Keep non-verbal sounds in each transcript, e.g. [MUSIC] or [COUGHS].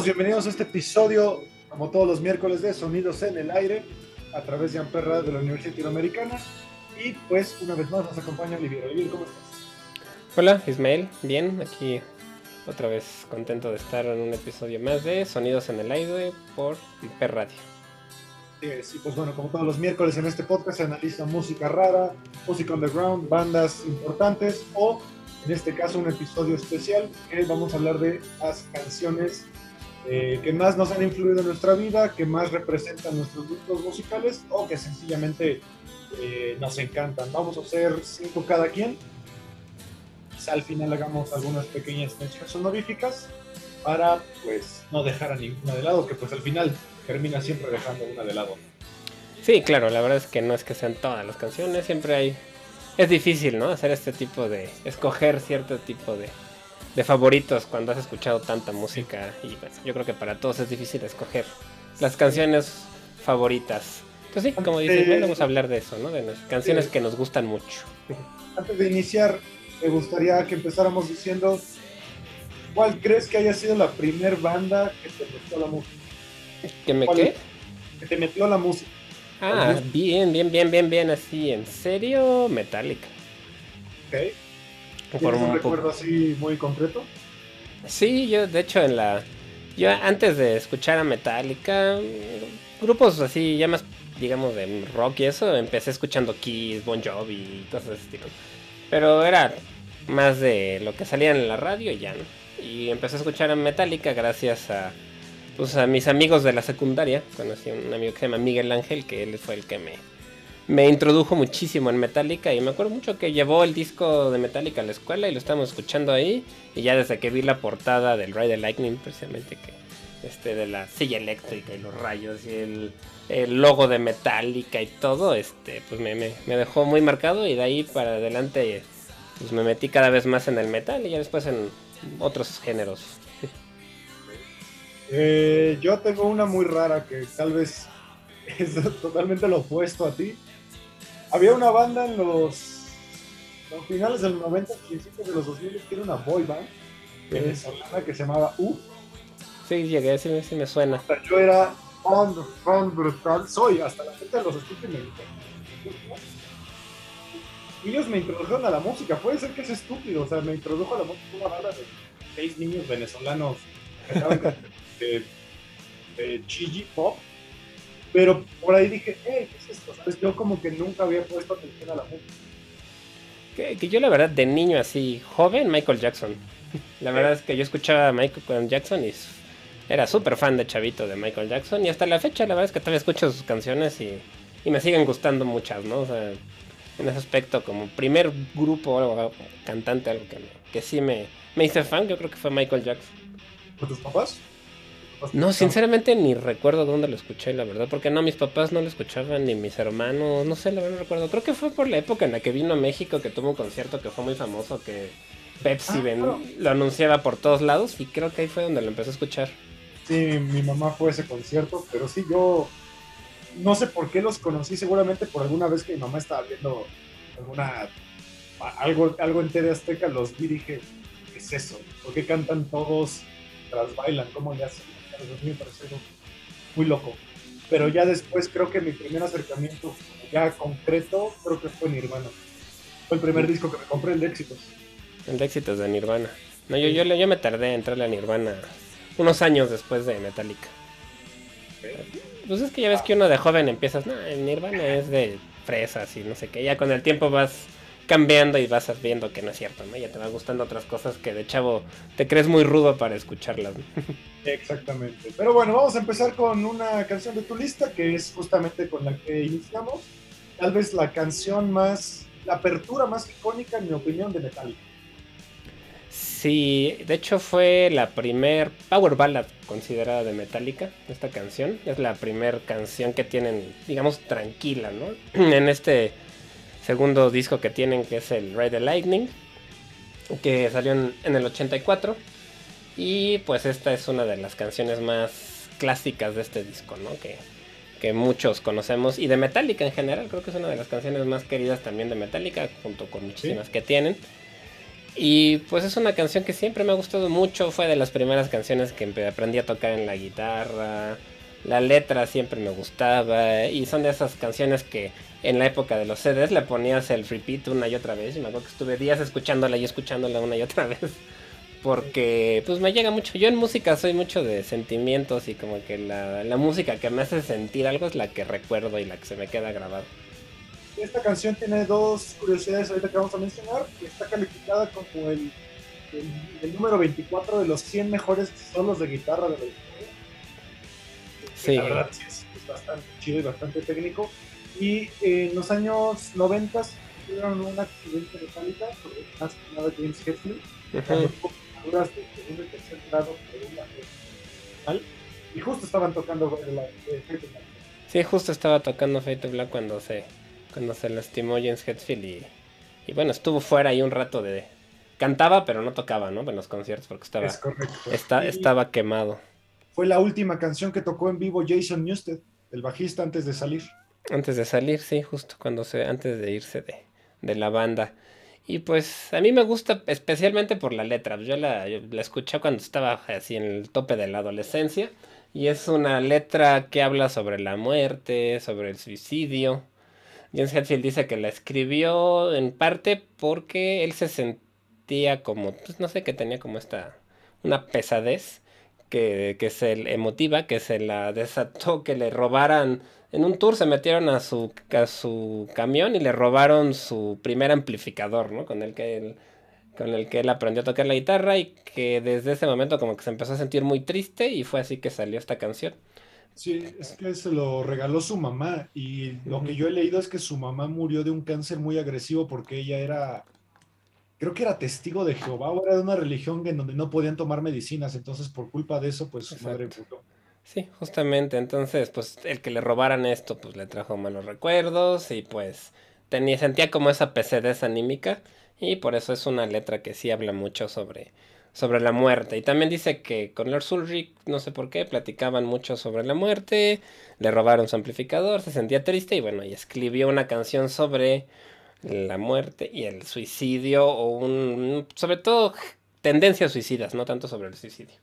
Todos, bienvenidos a este episodio, como todos los miércoles, de Sonidos en el Aire, a través de Amper Radio de la Universidad Latinoamericana. Y pues, una vez más, nos acompaña Olivier. Olivier, ¿cómo estás? Hola, Ismael, bien, aquí otra vez contento de estar en un episodio más de Sonidos en el Aire por Amper Radio. Sí, pues bueno, como todos los miércoles en este podcast se analiza música rara, música underground, bandas importantes o en este caso un episodio especial que vamos a hablar de las canciones eh, que más nos han influido en nuestra vida, que más representan nuestros gustos musicales o que sencillamente eh, nos encantan. Vamos a hacer cinco cada quien. Quizá al final hagamos algunas pequeñas menciones honoríficas para pues no dejar a ninguna de lado, que pues al final termina siempre dejando una de lado. Sí, claro, la verdad es que no es que sean todas las canciones, siempre hay... Es difícil, ¿no? Hacer este tipo de... escoger cierto tipo de, de favoritos cuando has escuchado tanta música y bueno, yo creo que para todos es difícil escoger las canciones favoritas. Entonces sí, como dices, bueno, vamos a hablar de eso, ¿no? De las canciones que nos gustan mucho. Antes de iniciar, me gustaría que empezáramos diciendo ¿cuál crees que haya sido la primer banda que te metió la música? ¿Que me ¿Cuál qué? Que te metió la música. Ah, bien, bien, bien, bien, bien, así, en serio, Metallica. ¿ok? Por ¿Tienes un un recuerdo poco. así muy concreto? Sí, yo de hecho en la... Yo antes de escuchar a Metallica, grupos así ya más, digamos, de rock y eso, empecé escuchando Kiss, Bon Jovi y cosas de ese estilo. Pero era más de lo que salía en la radio y ya, ¿no? Y empecé a escuchar a Metallica gracias a, pues, a mis amigos de la secundaria. Conocí a un amigo que se llama Miguel Ángel, que él fue el que me, me introdujo muchísimo en Metallica y me acuerdo mucho que llevó el disco de Metallica a la escuela y lo estábamos escuchando ahí y ya desde que vi la portada del Ride the Lightning precisamente que este de la silla eléctrica y los rayos y el, el logo de Metallica y todo este pues me, me- me dejó muy marcado y de ahí para adelante pues me metí cada vez más en el metal y ya después en otros géneros [LAUGHS] Eh, yo tengo una muy rara que tal vez [LAUGHS] es totalmente lo opuesto a ti. Había una banda en los, los finales del 90, principios de los 2000, que era una boy band venezolana que se llamaba U. sí llegué sí, sí me suena. Yo era fan, fan brutal, soy hasta la fecha de los escucho y me ellos me introdujeron a la música, puede ser que es estúpido, o sea, me introdujo a la música una banda de seis niños venezolanos que cantaban [LAUGHS] de, de chigi pop, pero por ahí dije, hey, ¿qué es esto? ¿Sabes? Yo como que nunca había puesto atención a la música. Que, que yo la verdad de niño así joven Michael Jackson. [LAUGHS] La verdad es que yo escuchaba a Michael Jackson y era súper fan de chavito de Michael Jackson y hasta la fecha la verdad es que todavía escucho sus canciones y, y me siguen gustando muchas, ¿no? O sea, en ese aspecto como primer grupo o algo, cantante algo que, me- que sí me, me hice fan, yo creo que fue Michael Jackson. ¿Con tus papás? ¿Tus No, sinceramente ni recuerdo dónde lo escuché, la verdad, porque no, mis papás no lo escuchaban, ni mis hermanos, no sé, la verdad no recuerdo. Creo que fue por la época en la que vino a México, que tuvo un concierto que fue muy famoso, que Pepsi Ah, ven- lo anunciaba por todos lados, y creo que ahí fue donde lo empecé a escuchar. Sí, mi mamá fue a ese concierto, pero sí, yo no sé por qué los conocí, seguramente por alguna vez que mi mamá estaba viendo alguna algo, algo en TV Azteca, los vi y dije, ¿qué es eso? ¿Por qué cantan todos tras bailan? ¿Cómo le hacen? A mí me pareció muy loco. Pero ya después creo que mi primer acercamiento ya concreto creo que fue Nirvana. Fue el primer disco que me compré, el de éxitos. El de éxitos de Nirvana. No, yo, yo, yo me tardé en entrarle a Nirvana unos años después de Metallica. Pues es que ya ves que uno de joven empiezas, no, el Nirvana es de fresas y no sé qué. Ya con el tiempo vas cambiando y vas viendo que no es cierto, ¿no? Ya te van gustando otras cosas que de chavo te crees muy rudo para escucharlas. [LAUGHS] Exactamente. Pero bueno, vamos a empezar con una canción de tu lista que es justamente con la que iniciamos. Tal vez la canción más, la apertura más icónica, en mi opinión, de Metallica. Sí, de hecho fue la primer power ballad considerada de Metallica, esta canción. Es la primer canción que tienen, digamos, tranquila, ¿no? [CLEARS THROAT] en este segundo disco que tienen, que es el Ride the Lightning, que salió en, el 84. Y pues esta es una de las canciones más clásicas de este disco, ¿no? Que, que muchos conocemos. Y de Metallica en general, creo que es una de las canciones más queridas también de Metallica, junto con muchísimas que tienen. Y pues es una canción que siempre me ha gustado mucho, fue de las primeras canciones que aprendí a tocar en la guitarra. La letra siempre me gustaba y son de esas canciones que en la época de los CDs le ponías el repeat una y otra vez. Y me acuerdo que estuve días escuchándola y escuchándola una y otra [LAUGHS] vez. Porque pues me llega mucho. Yo en música soy mucho de sentimientos y como que la, la música que me hace sentir algo es la que recuerdo y la que se me queda grabada. Esta canción tiene dos curiosidades ahorita que vamos a mencionar. Está calificada como el, el, número 24 de los 100 mejores solos de guitarra de la historia. Sí. La verdad sí es, bastante chido y bastante técnico. Y en los años 90 tuvieron un accidente metálica más que nada James Hetfield. Duras de segundo y tercer grado por una y justo estaban tocando Fate Black. Sí, justo estaba tocando Fate Black cuando se cuando se lastimó James Hetfield y, y bueno, estuvo fuera ahí un rato de... Cantaba, pero no tocaba, ¿no? En los conciertos porque estaba, está, estaba quemado. Fue la última canción que tocó en vivo Jason Newsted, el bajista, antes de salir. Antes de salir, sí, justo cuando se, antes de irse de, de la banda. Y pues a mí me gusta especialmente por la letra. Yo la, la escuché cuando estaba así en el tope de la adolescencia. Y es una letra que habla sobre la muerte, sobre el suicidio. James Hetfield dice que la escribió en parte porque él se sentía como, pues no sé, que tenía como esta, una pesadez que, que se emotiva, que se la desató, que le robaran, en un tour se metieron a su, a su camión y le robaron su primer amplificador, ¿no? Con el que él con el que él aprendió a tocar la guitarra y que desde ese momento como que se empezó a sentir muy triste y fue así que salió esta canción. Sí, es que se lo regaló su mamá y lo que yo he leído es que su mamá murió de un cáncer muy agresivo porque ella era, creo que era testigo de Jehová o era de una religión en donde no podían tomar medicinas, entonces por culpa de eso pues su madre murió. Sí, justamente, entonces pues el que le robaran esto pues le trajo malos recuerdos y pues tenía, sentía como esa pesadez anímica y por eso es una letra que sí habla mucho sobre sobre la muerte. Y también dice que con Lord Ulrich, no sé por qué, platicaban mucho sobre la muerte, le robaron su amplificador, se sentía triste y bueno, y escribió una canción sobre la muerte y el suicidio o un sobre todo tendencias suicidas, no tanto sobre el suicidio.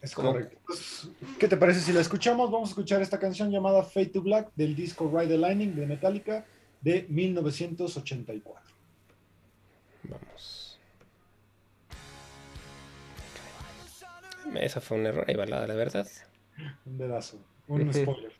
Es correcto. Pues, ¿Qué te parece si la escuchamos? Vamos a escuchar esta canción llamada Fade to Black del disco Ride the Lightning de Metallica de 1984. Vamos. Eso fue un error ahí, balada, la verdad. Un dedazo, un spoiler.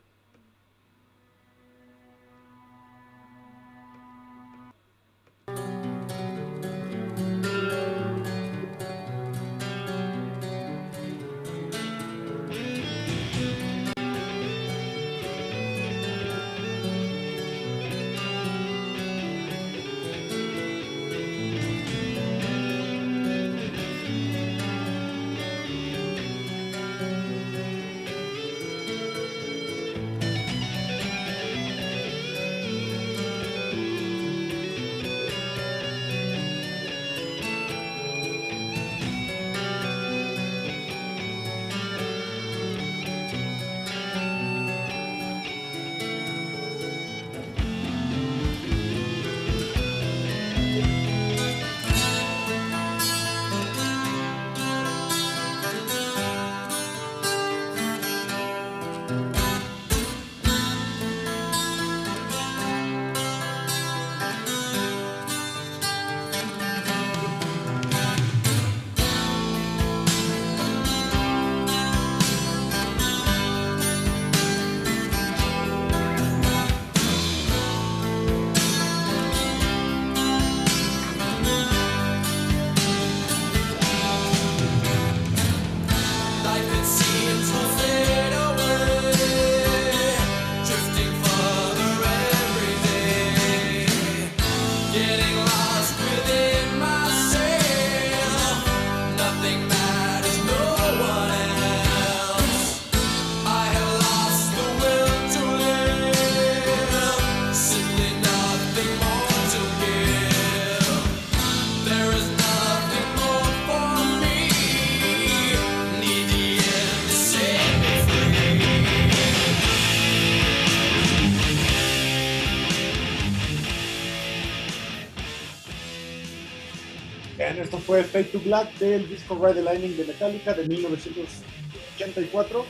Fue Fade to Black del disco Ride the Lightning de Metallica de 1984,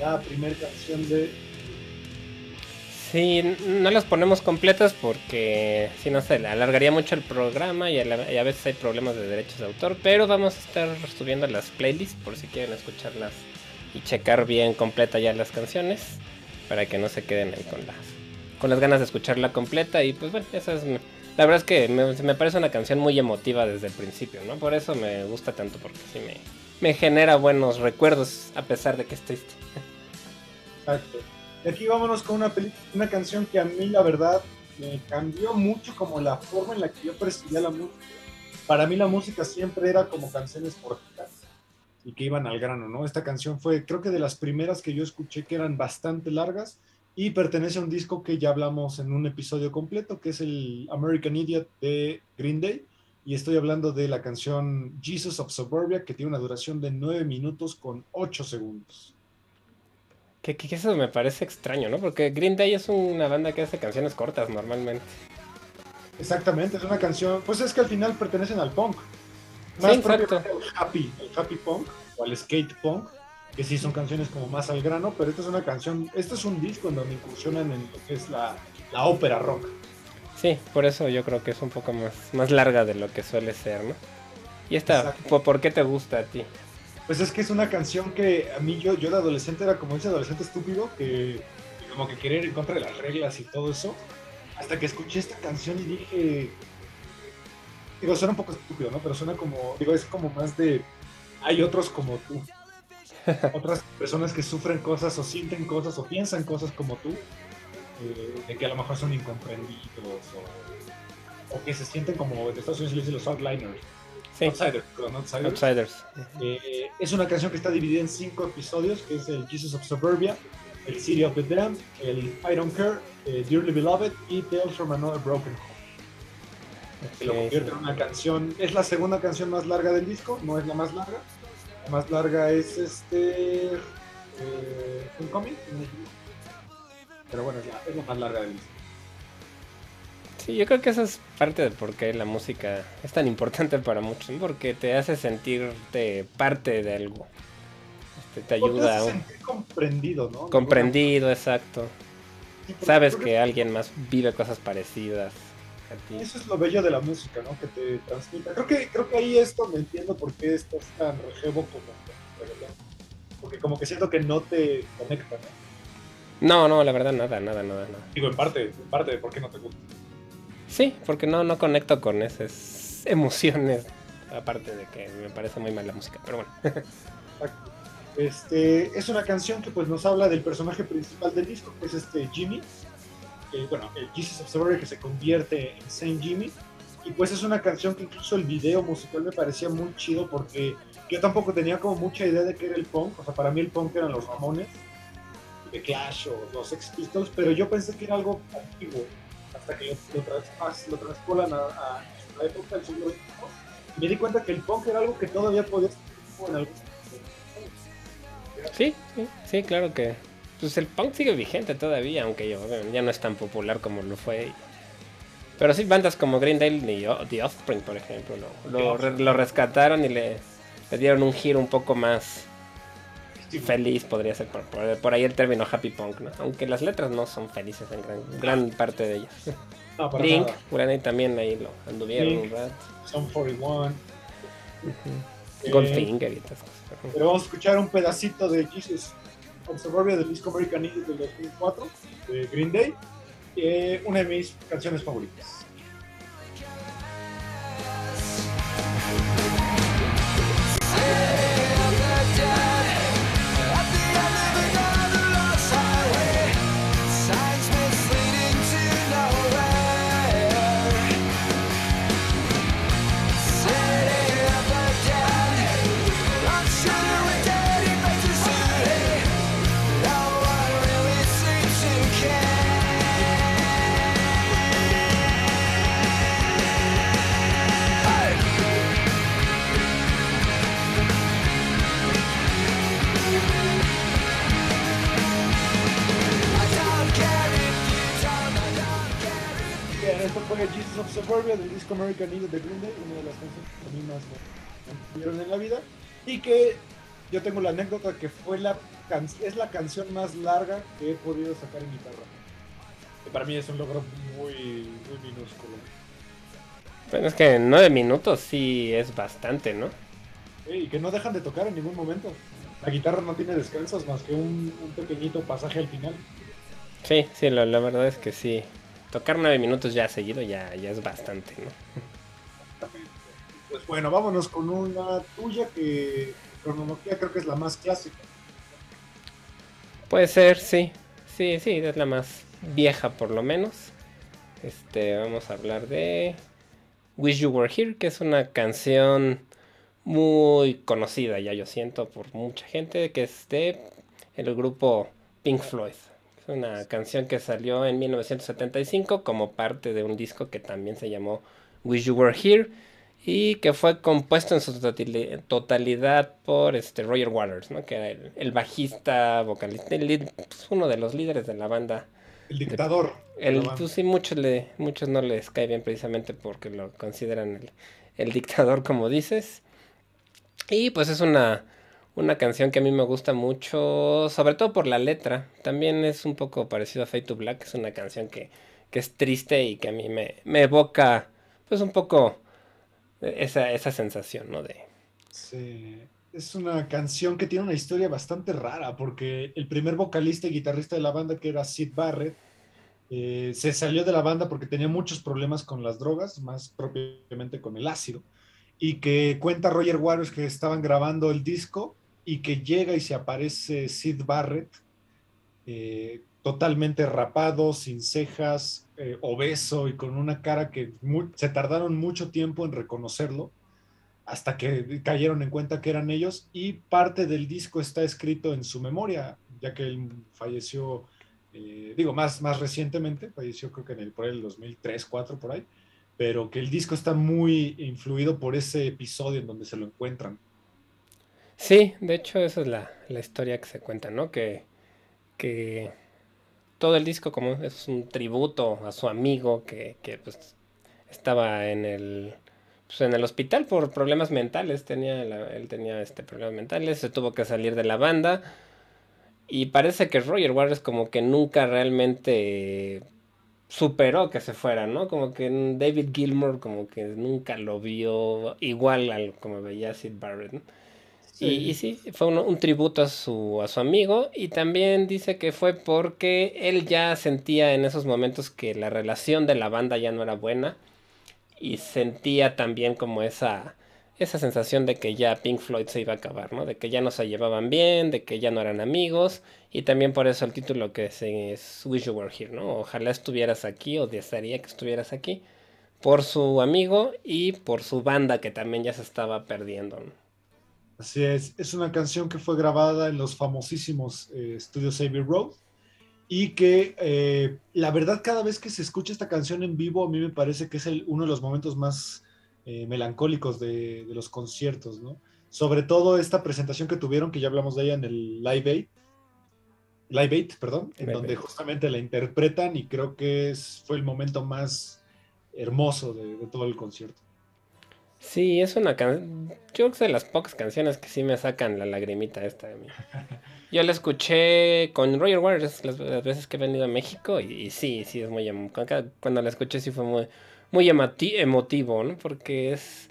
la primera canción de... Sí, no las ponemos completas porque si no se alargaría mucho el programa y a, veces hay problemas de derechos de autor, pero vamos a estar subiendo las playlists por si quieren escucharlas y checar bien completa ya las canciones para que no se queden ahí con las con las ganas de escucharla completa y pues bueno, esa es la verdad es que me, parece una canción muy emotiva desde el principio, ¿no? Por eso me gusta tanto porque sí me, me genera buenos recuerdos a pesar de que es. Exacto. Y aquí vámonos con una, una canción que a mí la verdad me cambió mucho como la forma en la que yo percibía la música. Para mí la música siempre era como canciones cortas y que iban al grano, ¿no? Esta canción fue creo que de las primeras que yo escuché que eran bastante largas y pertenece a un disco que ya hablamos en un episodio completo, que es el American Idiot de Green Day. Y estoy hablando de la canción Jesus of Suburbia, que tiene una duración de 9 minutos con 8 segundos. Que, que, eso me parece extraño, ¿no? Porque Green Day es una banda que hace canciones cortas normalmente. Exactamente, es una canción, pues es que al final pertenecen al punk. Más sí, exacto. happy, el happy punk o al skate punk, que sí son canciones como más al grano, pero esta es una canción, este es un disco en donde incursionan en lo que es la, la ópera rock. Sí, por eso yo creo que es un poco más, más larga de lo que suele ser, ¿no? ¿Y esta, por qué te gusta a ti? Pues es que es una canción que a mí yo, yo de adolescente era como ese adolescente estúpido que como que quería ir en contra de las reglas y todo eso. Hasta que escuché esta canción y dije, digo, suena un poco estúpido, ¿no? Pero suena como, digo, es como más de, hay otros como tú. Otras personas que sufren cosas o sienten cosas o piensan cosas como tú, eh, de que a lo mejor son incomprendidos o, o, que se sienten como, en Estados Unidos se dice los outliners. Sí. Outsiders, outsiders. outsiders. Eh, es una canción que está dividida en cinco episodios, que es el Jesus of Suburbia, el City of the Damned, el I Don't Care, eh, Dearly Beloved y Tales from Another Broken Home. Okay, se lo convierte en una canción, es la segunda canción más larga del disco, no es la más larga. Más larga es este. Eh, Homecoming, pero bueno, es la, es la más larga del disco. Sí, yo creo que eso es parte de por qué la música es tan importante para muchos, porque te hace sentirte parte de algo. Este, te ayuda te hace sentir comprendido, ¿no? Comprendido, exacto. Sí, Sabes que alguien más vive cosas parecidas. Eso es lo bello de la música, ¿no? Que te transmita. Creo que, creo que ahí esto me entiendo por qué estás tan rejevo como Porque como que siento que no te conecta, ¿no? No, no, la verdad nada, nada, nada, nada. Digo, en parte, en parte de por qué no te gusta. Sí, porque no, no conecto con esas emociones, aparte de que me parece muy mal la música, pero bueno. este, es una canción que pues nos habla del personaje principal del disco, que es este Jimmy, que, bueno, el Jesus Suburbia que se convierte en Saint Jimmy, y pues es una canción que incluso el video musical me parecía muy chido porque yo tampoco tenía como mucha idea de qué era el punk, o sea, para mí el punk eran los Ramones, The Clash o los Sex Pistols, pero yo pensé que era algo antiguo hasta que lo, lo, lo transpolan a, a, la época del siglo. Me di cuenta que el punk era algo que todavía podía estar en algún Sí, sí, sí, claro que. Pues el punk sigue vigente todavía, aunque yo, ya no es tan popular como lo fue. Pero sí, bandas como Green Day y The Offspring, por ejemplo, lo, lo, lo rescataron y le, le, dieron un giro un poco más feliz, podría ser por, por, por, ahí el término happy punk, ¿no? Aunque las letras no son felices en gran, gran parte de ellas. No, para. Granny también ahí lo anduvieron Blink. un rato. Son 41. Uh Eh, Goldfinger y estas cosas. Pero vamos a escuchar un pedacito de Jesus of Suburbia del disco American Idiot del 2004 de Green Day. Eh, una de mis canciones favoritas. Del disco American Idiot de Green Day, una de las canciones que a mí más me tuvieron en la vida. Y que yo tengo la anécdota que fue la es la canción más larga que he podido sacar en guitarra. Que para mí es un logro muy, muy minúsculo. Bueno, es que nueve minutos sí es bastante, ¿no? y que no dejan de tocar en ningún momento. La guitarra no tiene descansos más que un, un pequeñito pasaje al final. Sí, sí, la, la, verdad es que sí. Tocar nueve minutos ya seguido ya, ya es bastante, ¿no? Pues bueno, vámonos con una tuya que cronología creo que es la más clásica. Puede ser, sí. Sí, sí, es la más vieja por lo menos. Este, vamos a hablar de Wish You Were Here, que es una canción muy conocida ya yo siento por mucha gente, que es de el grupo Pink Floyd. Es una canción que salió en 1975 como parte de un disco que también se llamó Wish You Were Here y que fue compuesto en su totalidad por este Roger Waters, ¿no? que era el, bajista, vocalista, pues, uno de los líderes de la banda. El dictador. el, pues sí, muchos, le, muchos no les cae bien precisamente porque lo consideran el, el dictador, como dices. Y pues es una, una canción que a mí me gusta mucho, sobre todo por la letra. También es un poco parecido a Fade to Black, es una canción que, que es triste y que a mí me, me evoca pues un poco esa, esa sensación, ¿no? De... Sí, es una canción que tiene una historia bastante rara, porque el primer vocalista y guitarrista de la banda, que era Sid Barrett, eh, se salió de la banda porque tenía muchos problemas con las drogas, más propiamente con el ácido, y que cuenta Roger Waters que estaban grabando el disco y que llega y se aparece Sid Barrett, eh, totalmente rapado, sin cejas, eh, obeso y con una cara que se tardaron mucho tiempo en reconocerlo hasta que cayeron en cuenta que eran ellos y parte del disco está escrito en su memoria, ya que él falleció, eh, digo, más, más recientemente, falleció creo que en el, por el 2003, 2004, por ahí, pero que el disco está muy influido por ese episodio en donde se lo encuentran. Sí, de hecho esa es la, la historia que se cuenta, ¿no? Que, que todo el disco como es un tributo a su amigo que, que pues, estaba en el pues, en el hospital por problemas mentales tenía él tenía este problemas mentales se tuvo que salir de la banda y parece que Roger Waters como que nunca realmente superó que se fuera, ¿no? Como que David Gilmour como que nunca lo vio igual al como veía Sid Barrett. ¿no? Y, sí, fue un, tributo a su, a su amigo y también dice que fue porque él ya sentía en esos momentos que la relación de la banda ya no era buena y sentía también como esa, esa sensación de que ya Pink Floyd se iba a acabar, ¿no? De que ya no se llevaban bien, de que ya no eran amigos y también por eso el título que es Wish You Were Here, ¿no? Ojalá estuvieras aquí o desearía que estuvieras aquí por su amigo y por su banda que también ya se estaba perdiendo, ¿no? Así es, es una canción que fue grabada en los famosísimos eh, estudios Abbey Road y que eh, la verdad cada vez que se escucha esta canción en vivo a mí me parece que es el, uno de los momentos más eh, melancólicos de, de, los conciertos, ¿no? Sobre todo esta presentación que tuvieron, que ya hablamos de ella en el Live Aid, Live Aid, perdón, en donde justamente la interpretan y creo que es, fue el momento más hermoso de, de todo el concierto. Sí, es una canción. Yo creo que es de las pocas canciones que sí me sacan la lagrimita esta de mí. [LAUGHS] Yo la escuché con Roger Waters las, veces que he venido a México y, sí, sí, es muy. Cuando la escuché sí fue muy, muy emotivo, ¿no? Porque es.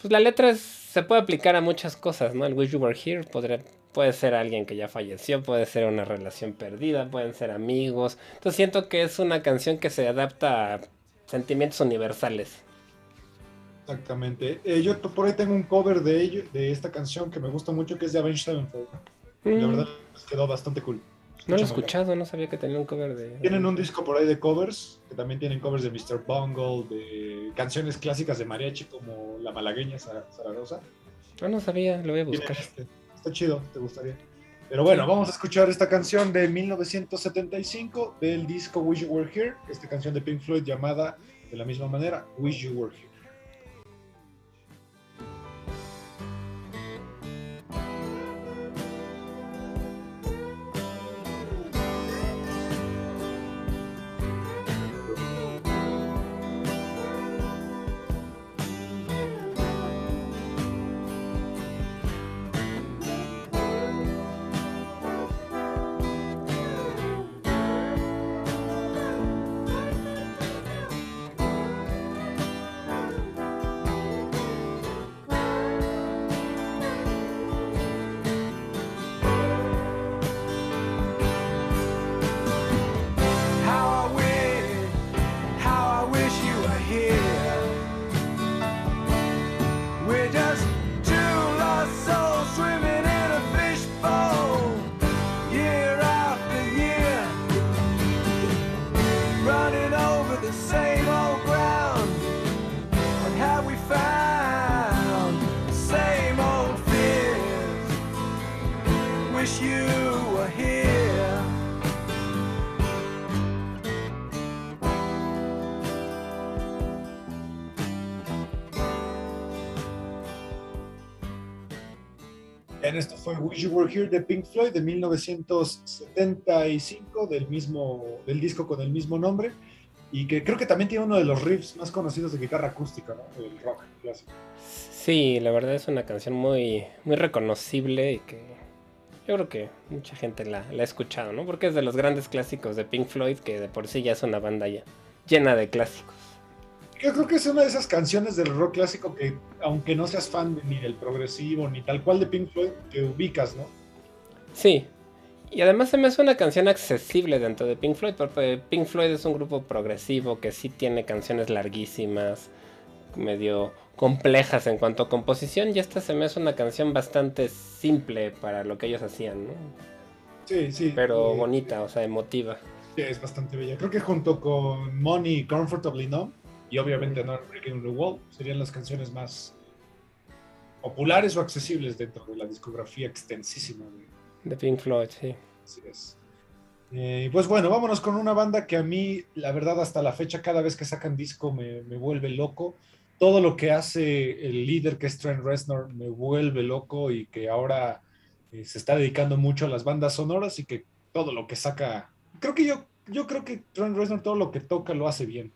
Pues la letra se puede aplicar a muchas cosas, ¿no? El Wish You Were Here podría, puede ser alguien que ya falleció, puede ser una relación perdida, pueden ser amigos. Entonces siento que es una canción que se adapta a sentimientos universales. Exactamente. Eh, yo por ahí tengo un cover de ello, de esta canción que me gusta mucho, que es de Avenged Sevenfold. La verdad, quedó bastante cool. No lo he escuchado, no sabía que tenía un cover de... Tienen un disco por ahí de covers, que también tienen covers de Mr. Bungle, de canciones clásicas de mariachi como La Malagueña Zaragoza. No, no sabía, lo voy a buscar. Este, está chido, te gustaría. Pero bueno, vamos a escuchar esta canción de 1975 del disco Wish You Were Here, esta canción de Pink Floyd llamada de la misma manera, Wish You Were Here. Wish You Were Here de Pink Floyd de 1975, del, mismo, del disco con el mismo nombre, y que creo que también tiene uno de los riffs más conocidos de guitarra acústica, ¿no? El rock clásico. Sí, la verdad es una canción muy, muy reconocible y que yo creo que mucha gente la, la, ha escuchado, ¿no? Porque es de los grandes clásicos de Pink Floyd, que de por sí ya es una banda ya llena de clásicos. Yo creo que es una de esas canciones del rock clásico que, aunque no seas fan ni del progresivo ni tal cual de Pink Floyd, te ubicas, ¿no? Sí. Y además se me hace una canción accesible dentro de Pink Floyd, porque Pink Floyd es un grupo progresivo que sí tiene canciones larguísimas, medio complejas en cuanto a composición, y esta se me hace una canción bastante simple para lo que ellos hacían, ¿no? Sí, sí. Pero eh, bonita, o sea, emotiva. Sí, es bastante bella. Creo que junto con Money Comfortably Numb y obviamente No Breaking the Wall serían las canciones más populares o accesibles dentro de la discografía extensísima de, de Pink Floyd, sí. Así es. Eh, pues bueno, vámonos con una banda que a mí, la verdad, hasta la fecha, cada vez que sacan disco me, me vuelve loco. Todo lo que hace el líder que es Trent Reznor me vuelve loco y que ahora eh, se está dedicando mucho a las bandas sonoras y que todo lo que saca, creo que yo, yo creo que Trent Reznor todo lo que toca lo hace bien.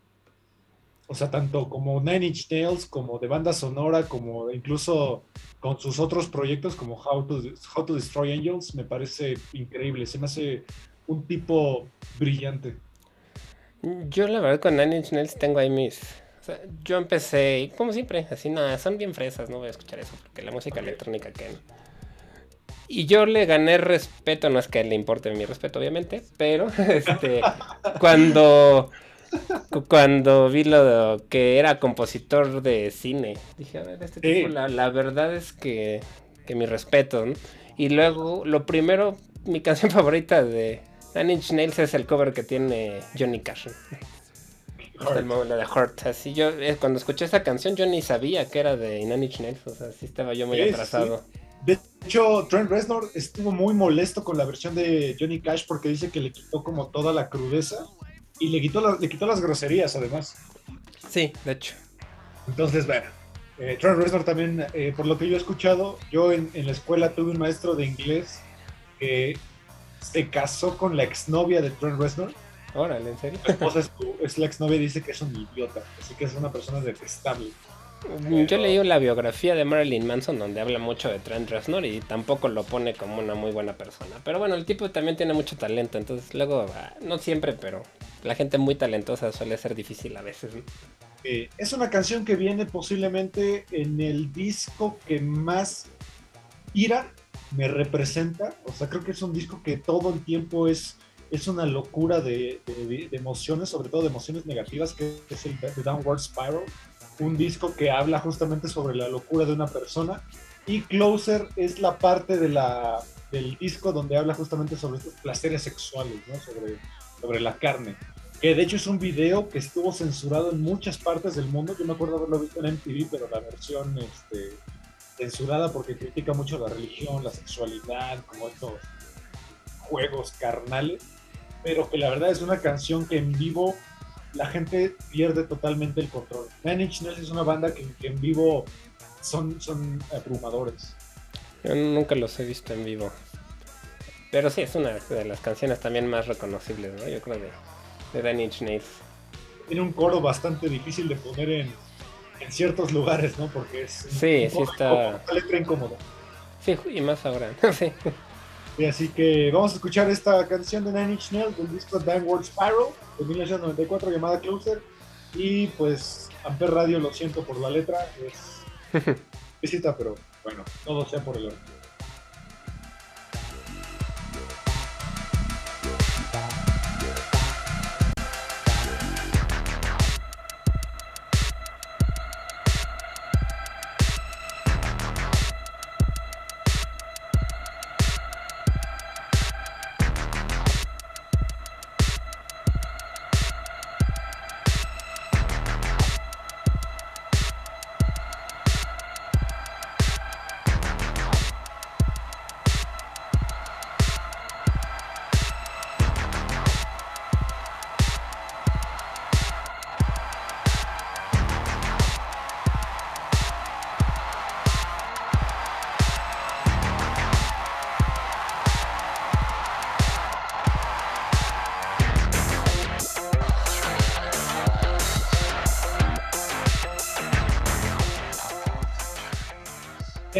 O sea, tanto como Nine Inch Nails, como de banda sonora, como incluso con sus otros proyectos como How to, How to Destroy Angels, me parece increíble. Se me hace un tipo brillante. Yo la verdad con Nine Inch Nails tengo ahí mis... Yo empecé, como siempre, así nada, son bien fresas, no voy a escuchar eso, porque la música electrónica que... Y yo le gané respeto, no es que le importe mi respeto, obviamente, pero [LAUGHS] este, cuando cuando vi lo de, que era compositor de cine. Dije, a ver, este tipo, la, la, verdad es que, que mi respeto. ¿no? Y luego, lo primero, mi [LAUGHS] canción favorita de Nine Inch Nails es el cover que tiene Johnny Cash. El la de Hurt. Así yo, eh, cuando escuché esa canción, yo ni sabía que era de Nine Inch Nails. O sea, sí estaba yo muy sí, atrasado. Sí. De hecho, Trent Reznor estuvo muy molesto con la versión de Johnny Cash porque dice que le quitó como toda la crudeza y le quitó, la, le quitó las groserías además. Sí, de hecho. Entonces, bueno, eh, Trent Reznor también, eh, por lo que yo he escuchado, yo en, en, la escuela tuve un maestro de inglés que se casó con la exnovia de Trent Reznor. Órale, ¿en serio? Su esposa es, es la exnovia y dice que es un idiota, así que es una persona detestable. Yo leí la biografía de Marilyn Manson donde habla mucho de Trent Reznor y tampoco lo pone como una muy buena persona. Pero bueno, el tipo también tiene mucho talento, entonces luego, no siempre, pero la gente muy talentosa suele ser difícil a veces. ¿no? Eh, es una canción que viene posiblemente en el disco que más ira me representa. O sea, creo que es un disco que todo el tiempo es, es una locura de, de, de emociones, sobre todo de emociones negativas, que es el The Downward Spiral un disco que habla justamente sobre la locura de una persona. Y Closer es la parte de la, del disco donde habla justamente sobre estos placeres sexuales, sobre, sobre la carne. Que de hecho es un video que estuvo censurado en muchas partes del mundo. Yo me acuerdo haberlo visto en MTV, pero la versión este, censurada porque critica mucho la religión, la sexualidad, como estos juegos carnales. Pero que la verdad es una canción que en vivo la gente pierde totalmente el control. Nine Inch Nails es una banda que, que, en vivo son, son abrumadores. Yo nunca los he visto en vivo. Pero sí, es una de las canciones también más reconocibles, ¿no? Yo creo de, de Nine Inch Nails. Tiene un coro bastante difícil de poner en, en ciertos lugares, ¿no? Porque es sí, sí está... una letra incómoda. Sí, y más ahora. [LAUGHS] sí. Y así que vamos a escuchar esta canción de Nine Inch Nails del disco Downward Spiral de 1994 llamada Closer. Y pues Amper Radio, lo siento por la letra, es [LAUGHS] visita, pero bueno, todo sea por el orden.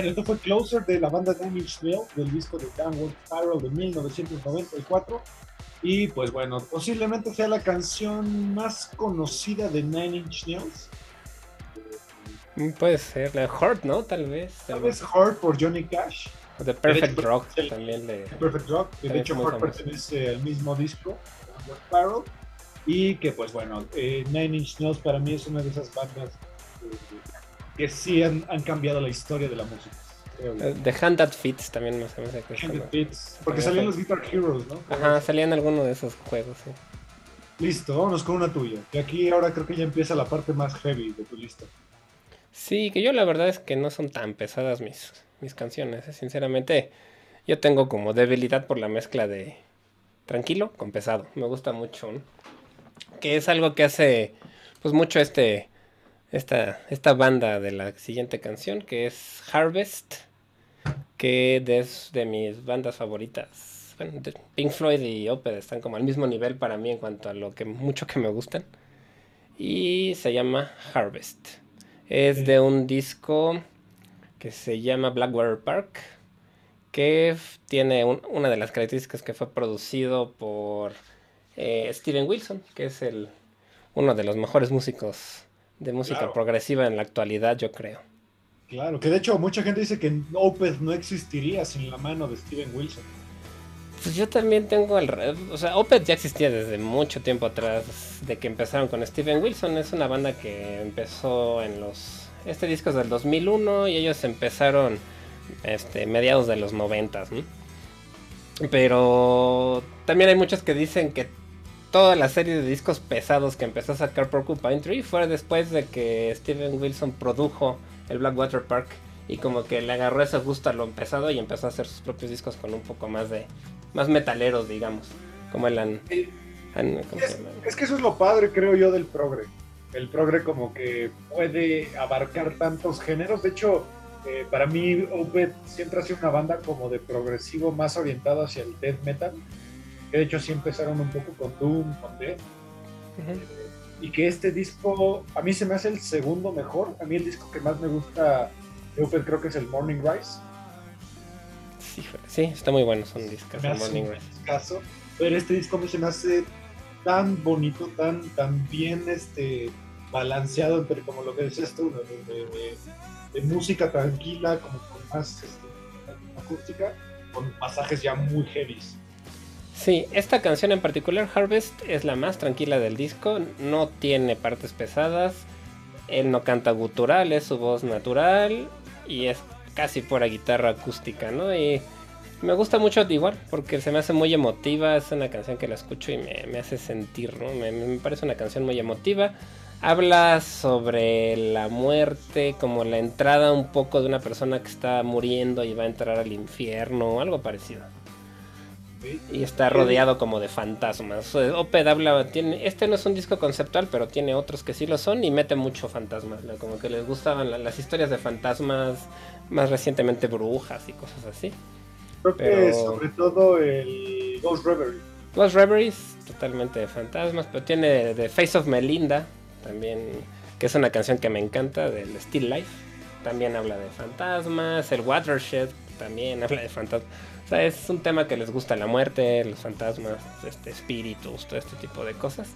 Esto fue Closer de la banda Nine Inch Nails del disco de Downward Spiral de 1994. Y pues bueno, posiblemente sea la canción más conocida de Nine Inch Nails. Mm, puede ser, la Heart, ¿no? Tal vez. Tal vez Heart por Johnny Cash. O The Perfect Rock también de. Perfect Rock, que de hecho Heart pertenece al mismo disco, Downward Spiral. Y que pues bueno, eh, Nine Inch Nails para mí es una de esas bandas que sí han, cambiado la historia de la música. Eh, The Hand That Fits también me hace que Hand That Fits, porque salían los Guitar Heroes, ¿no? Ajá, salían algunos de esos juegos, sí. Listo, vámonos con una tuya. Y aquí ahora creo que ya empieza la parte más heavy de tu lista. Sí, que yo la verdad es que no son tan pesadas mis, mis canciones. ¿eh? Sinceramente, yo tengo como debilidad por la mezcla de tranquilo con pesado. Me gusta mucho. ¿no? Que es algo que hace pues mucho este esta, esta banda de la siguiente canción, que es Harvest, que es de mis bandas favoritas. Bueno, Pink Floyd y Opeth están como al mismo nivel para mí en cuanto a lo que mucho que me gustan. Y se llama Harvest. Es de un disco que se llama Blackwater Park, que tiene una de las características que fue producido por eh, Steven Wilson, que es el, uno de los mejores músicos de música progresiva en la actualidad, yo creo. Claro, que de hecho mucha gente dice que Opeth no existiría sin la mano de Steven Wilson. Pues yo también tengo el... O sea, Opeth ya existía desde mucho tiempo atrás, de que empezaron con Steven Wilson. Es una banda que empezó en los... Este disco es del 2001 y ellos empezaron este, mediados de los 90, ¿no? Pero también hay muchos que dicen que toda la serie de discos pesados que empezó a sacar Porcupine Tree fue después de que Steven Wilson produjo el Blackwater Park y como que le agarró ese gusto a lo pesado y empezó a hacer sus propios discos con un poco más de más metaleros, digamos, como el es, que eso es lo padre, creo yo, del progre. El progre como que puede abarcar tantos géneros. De hecho, eh, para mí Opeth siempre ha sido una banda como de progresivo más orientado hacia el death metal de hecho sí empezaron un poco con Doom, con Death. y que este disco, a mí se me hace el segundo mejor. A mí el disco que más me gusta de Opeth creo que es el Morning Rise. Sí, está muy bueno, son discos. el Morning Rise. Caso, pero este disco a mí se me hace tan bonito, tan, tan bien este, balanceado entre como lo que decías tú, de, música tranquila, como con más este, acústica, con pasajes ya muy heavies. Sí, esta canción en particular, Harvest, es la más tranquila del disco, no tiene partes pesadas, él no canta gutural, es su voz natural y es casi pura guitarra acústica, ¿no? Y me gusta mucho igual, porque se me hace muy emotiva, es una canción que la escucho y me, hace sentir, ¿no? Me, me, parece una canción muy emotiva. Habla sobre la muerte, como la entrada un poco de una persona que está muriendo y va a entrar al infierno, algo parecido. Y está rodeado como de fantasmas. Oped habla, tiene, este no es un disco conceptual, pero tiene otros que sí lo son y mete mucho fantasmas. Como que les gustaban las historias de fantasmas, más recientemente brujas y cosas así. Creo que sobre todo el Ghost Reverie. Ghost Reveries, totalmente de fantasmas, pero tiene The Face of Melinda, también, que es una canción que me encanta, del Still Life. También habla de fantasmas. El Watershed también [LAUGHS] habla de fantasmas es un tema que les gusta la muerte, los fantasmas, este, espíritus, todo este tipo de cosas.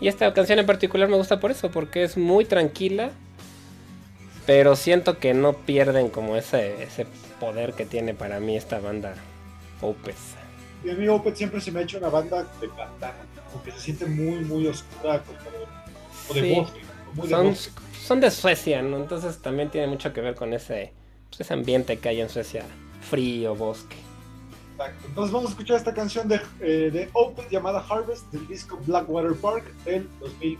Y esta canción en particular me gusta por eso, porque es muy tranquila, pero siento que no pierden como ese, ese poder que tiene para mí esta banda Opeth. Y a mí Opeth siempre se me ha hecho una banda de pantano, porque se siente muy, muy oscura, como de, bosque. son, son de Suecia, ¿no? Entonces también tiene mucho que ver con ese, pues, ese ambiente que hay en Suecia, frío, bosque. Entonces vamos a escuchar esta canción de, eh, de Open llamada Harvest del disco Blackwater Park del 2000.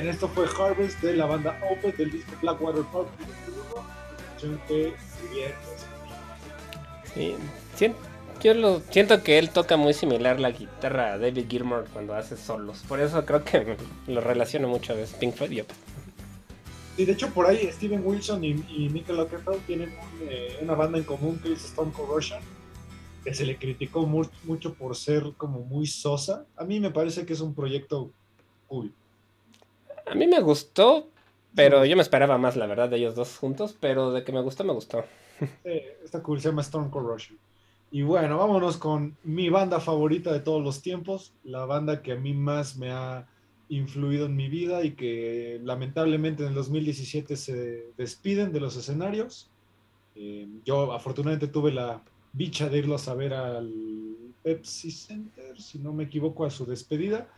Bien, esto fue Harvest de la banda Opeth del disco Blackwater Park. que Sí, yo lo siento que él toca muy similar la guitarra a David Gilmour cuando hace solos. Por eso creo que [LAUGHS] lo relaciono mucho a Pink Floyd y Opeth. Y de hecho por ahí Steven Wilson y, y Michael tienen eh, una banda en común que es Stone Corrosion, que se le criticó mucho por ser como muy sosa. A mí me parece que es un proyecto cool. A mí me gustó, pero yo me esperaba más, la verdad, de ellos dos juntos, pero de que me gustó, me gustó. [LAUGHS] Sí, está cool, se llama Stone Corrosion. Y bueno, vámonos con mi banda favorita de todos los tiempos, la banda que a mí más me ha influido en mi vida y que lamentablemente en el 2017 se despiden de los escenarios. Eh, yo afortunadamente tuve la dicha de irlos a ver al Pepsi Center, si no me equivoco, a su despedida,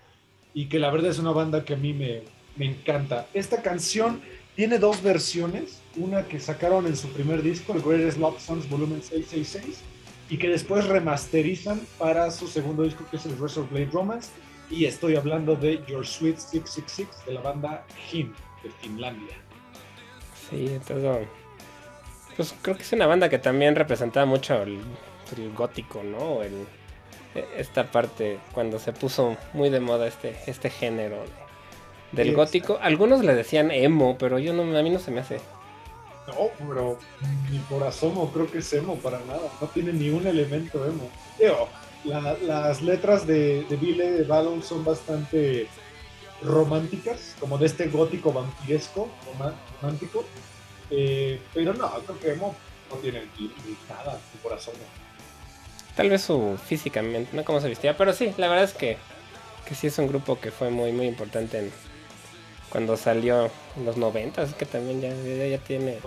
y que la verdad es una banda que a mí me, me encanta. Esta canción tiene dos versiones, una que sacaron en su primer disco, el Greatest Love Songs Volumen 666, y que después remasterizan para su segundo disco, que es el of Blade Romance, y estoy hablando de Your Sweet 666 de la banda Him de Finlandia. Sí, entonces. Pues creo que es una banda que también representaba mucho el, gótico, ¿no? El, e, esta parte cuando se puso muy de moda este, este género del gótico. Algunos le decían emo, pero yo no, a mí no se me hace. No, pero ni por asomo creo que es emo para nada. No tiene ni un elemento emo las letras de, de Ville Battle son bastante románticas, como de este gótico vampiresco, romántico. Eh, pero no, creo que Emo no tiene ni, nada su corazón. Tal vez su físicamente, no como se vestía, pero sí, la verdad es que, que sí es un grupo que fue muy muy importante en, cuando salió en los 90, es que también ya, ya tiene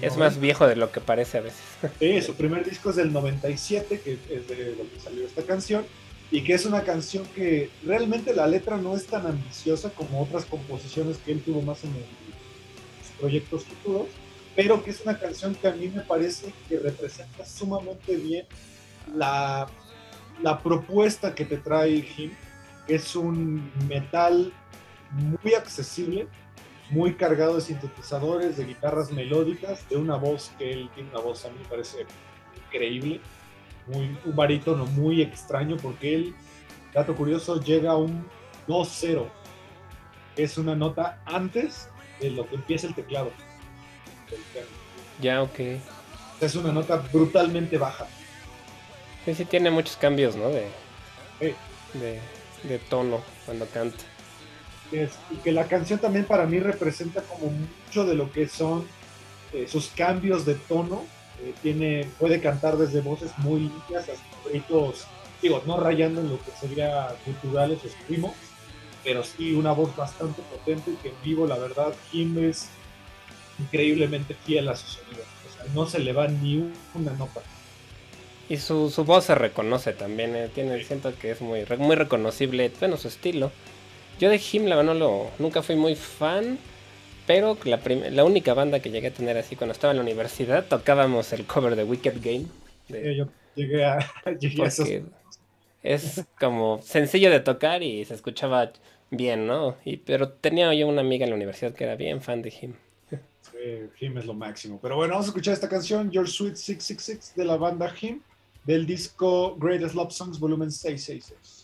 es más viejo de lo que parece a veces. [LAUGHS] Sí, su primer disco es del 97, que es de lo que salió esta canción, y que es una canción que realmente la letra no es tan ambiciosa como otras composiciones que él tuvo más en sus proyectos futuros, pero que es una canción que a mí me parece que representa sumamente bien la, la propuesta que te trae Jim, que es un metal muy accesible, muy cargado de sintetizadores, de guitarras melódicas, de una voz que él tiene una voz a mí me parece increíble, muy, un barítono muy extraño porque él, dato curioso, llega a un 2-0, es una nota antes de lo que empieza el teclado. Ya, ok. Es una nota brutalmente baja. Sí, sí tiene muchos cambios, ¿no? De, de, de tono cuando canta y que la canción también para mí representa como mucho de lo que son eh, sus cambios de tono. Eh, tiene, puede cantar desde voces muy limpias hasta gritos, digo, no rayando en lo que sería culturales o screamos, pero sí una voz bastante potente que en vivo, la verdad, Kim es increíblemente fiel a su sonido. O sea, no se le va ni una nota. Y su, su voz se reconoce también, eh, tiene, siento que es muy, muy reconocible, bueno, su estilo. Yo de Him, la verdad, no nunca fui muy fan. Pero la, la única banda que llegué a tener así cuando estaba en la universidad, tocábamos el cover de Wicked Game. yo llegué a, [LAUGHS] llegué Es como sencillo de tocar y se escuchaba bien, ¿no? Y, pero tenía yo una amiga en la universidad que era bien fan de Him. Sí, Him es lo máximo. Pero bueno, vamos a escuchar esta canción, Your Sweet 666, de la banda Him, del disco Greatest Love Songs, volumen 666.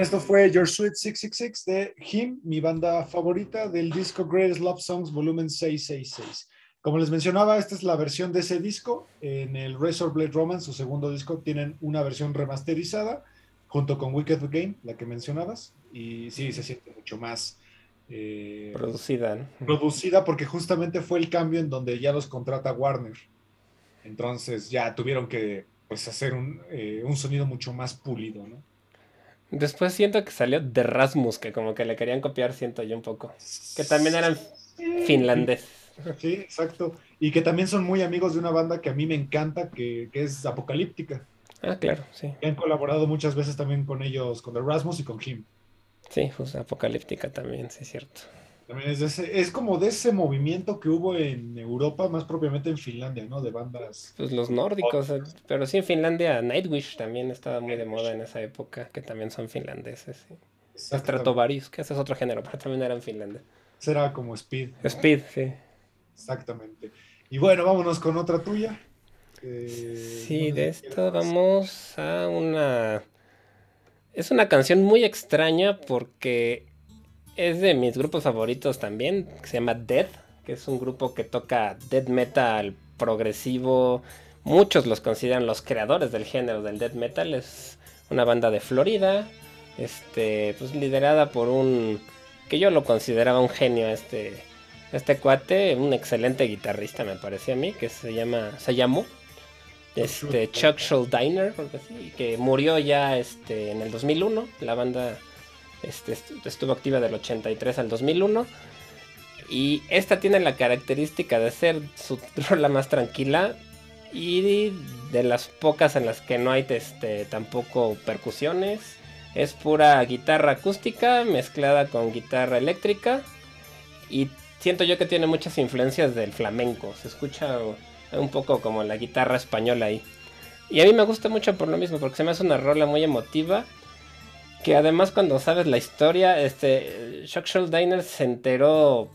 Bien, esto fue Your Sweet 666 de Him, mi banda favorita del disco Greatest Love Songs Volumen 666. Como les mencionaba, esta es la versión de ese disco. En el Razor Blade Romance, su segundo disco, tienen una versión remasterizada junto con Wicked Game, la que mencionabas. Y sí, se siente mucho más eh, producida. Producida porque justamente fue el cambio en donde ya los contrata Warner. Entonces ya tuvieron que pues, hacer un, eh, un sonido mucho más pulido, ¿no? Después siento que salió de Rasmus, que como que le querían copiar, siento yo un poco. Que también eran finlandeses. Sí, exacto. Y que también son muy amigos de una banda que a mí me encanta, que, es Apocalíptica. Ah, claro, sí. han colaborado muchas veces también con ellos, con The Rasmus y con Kim. Sí, pues Apocalíptica también, sí, es cierto. También es, es como de ese movimiento que hubo en Europa, más propiamente en Finlandia, ¿no? De bandas. Pues los nórdicos, eh, pero sí en Finlandia, Nightwish también estaba muy de moda en esa época, que también son finlandeses. Sí. Stratovarius, que ese es otro género, pero también era en Finlandia. Será como Speed. Speed, sí. Exactamente. Y bueno, vámonos con otra tuya. sí, de esto vamos a una... Es una canción muy extraña porque es de mis grupos favoritos también, que se llama Dead, que es un grupo que toca death metal progresivo. Muchos los consideran los creadores del género del death metal. Es una banda de Florida, este, pues liderada por un que yo lo consideraba un genio este este cuate, un excelente guitarrista me parecía a mí, que se llama, se llamó este Chuck Schuldiner, que murió ya este en el 2001. La banda este, estuvo activa del 83 al 2001. Y esta tiene la característica de ser su [LAUGHS] rola más tranquila y de las pocas en las que no hay este, tampoco percusiones. Es pura guitarra acústica mezclada con guitarra eléctrica y siento yo que tiene muchas influencias del flamenco. Se escucha un poco como la guitarra española ahí. Y a mí me gusta mucho por lo mismo, porque se me hace una rola muy emotiva. Que además cuando sabes la historia, este Shock Diner se enteró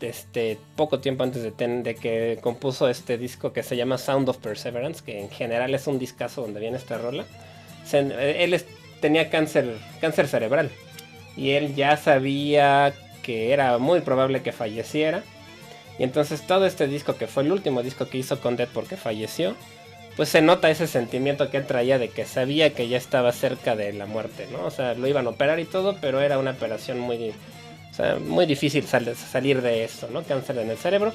este poco tiempo antes de, de, que compuso este disco que se llama Sound of Perseverance, que en general es un discazo donde viene esta rola. él tenía cáncer, cáncer cerebral y él ya sabía que era muy probable que falleciera. Y entonces todo este disco, que fue el último disco que hizo con Dead porque falleció, pues se nota ese sentimiento que traía de que sabía que ya estaba cerca de la muerte, ¿no? O sea, lo iban a operar y todo, pero era una operación muy, muy difícil salir de esto, ¿no? Cáncer en el cerebro.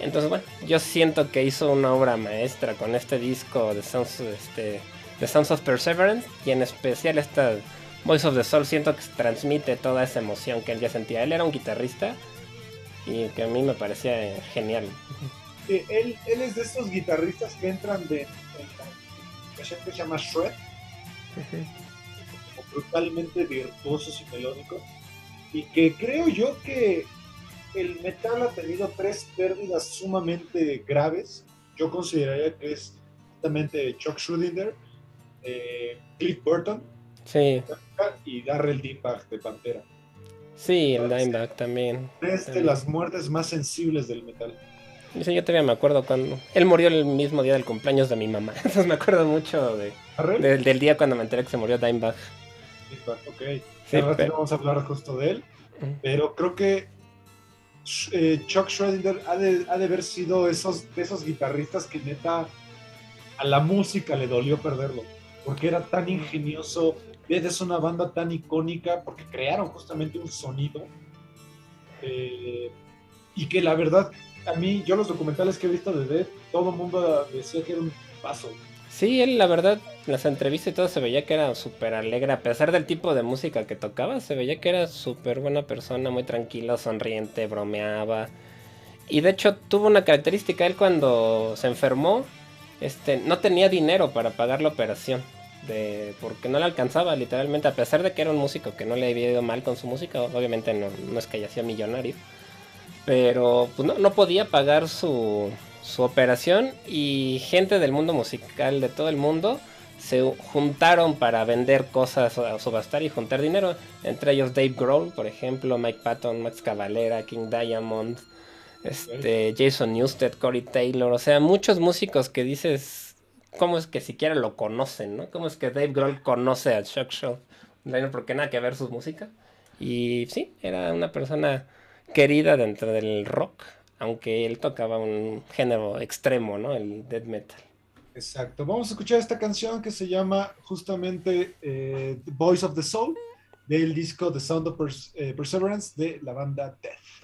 Entonces, bueno, yo siento que hizo una obra maestra con este disco de Sounds, este, de Sounds of Perseverance y en especial esta Voice of the Soul siento que transmite toda esa emoción que él ya sentía. Él era un guitarrista y que a mí me parecía genial. Él, él, es de estos guitarristas que entran de, que se llama shred, brutalmente virtuosos y melódicos, y que creo yo que el metal ha tenido tres pérdidas sumamente graves. Yo consideraría que es justamente Chuck Schuldiner, eh, Cliff Burton Sí. Y Darrell Dimebag de Pantera. Sí, el Dimebag también. Es de las muertes más sensibles del metal. Sí, yo todavía me acuerdo cuando. Él murió el mismo día del cumpleaños de mi mamá. [LAUGHS] Entonces me acuerdo mucho de, del día cuando me enteré que se murió Dimebag. ok. Sí, ahora vamos a hablar justo de él. Pero creo que eh, Chuck Schroeder ha de, ha de, haber sido esos, esos guitarristas que neta a la música le dolió perderlo. Porque era tan ingenioso, es una banda tan icónica porque crearon justamente un sonido eh, y que la verdad, a mí, yo los documentales que he visto de Dead, todo mundo decía que era un paso. Sí, él la verdad, las entrevistas y todo se veía que era súper alegre, a pesar del tipo de música que tocaba, se veía que era súper buena persona, muy tranquilo, sonriente, bromeaba. Y de hecho tuvo una característica, él cuando se enfermó, este, no tenía dinero para pagar la operación de porque no le alcanzaba literalmente a pesar de que era un músico que no le había ido mal con su música obviamente no, es que haya sido millonario pero pues no, no podía pagar su, su operación y gente del mundo musical de todo el mundo se juntaron para vender cosas a subastar y juntar dinero entre ellos Dave Grohl por ejemplo Mike Patton Max Cavalera King Diamond este Jason Newsted Corey Taylor o sea muchos músicos que dices cómo es que siquiera lo conocen, ¿no? ¿Cómo es que Dave Grohl conoce a Chuck Show? porque nada que ver su música. Y sí, era una persona querida dentro del rock, aunque él tocaba un género extremo, ¿no? El death metal. Exacto. Vamos a escuchar esta canción que se llama justamente eh, The Voice of the Soul del disco The Sound of eh, Perseverance de la banda Death.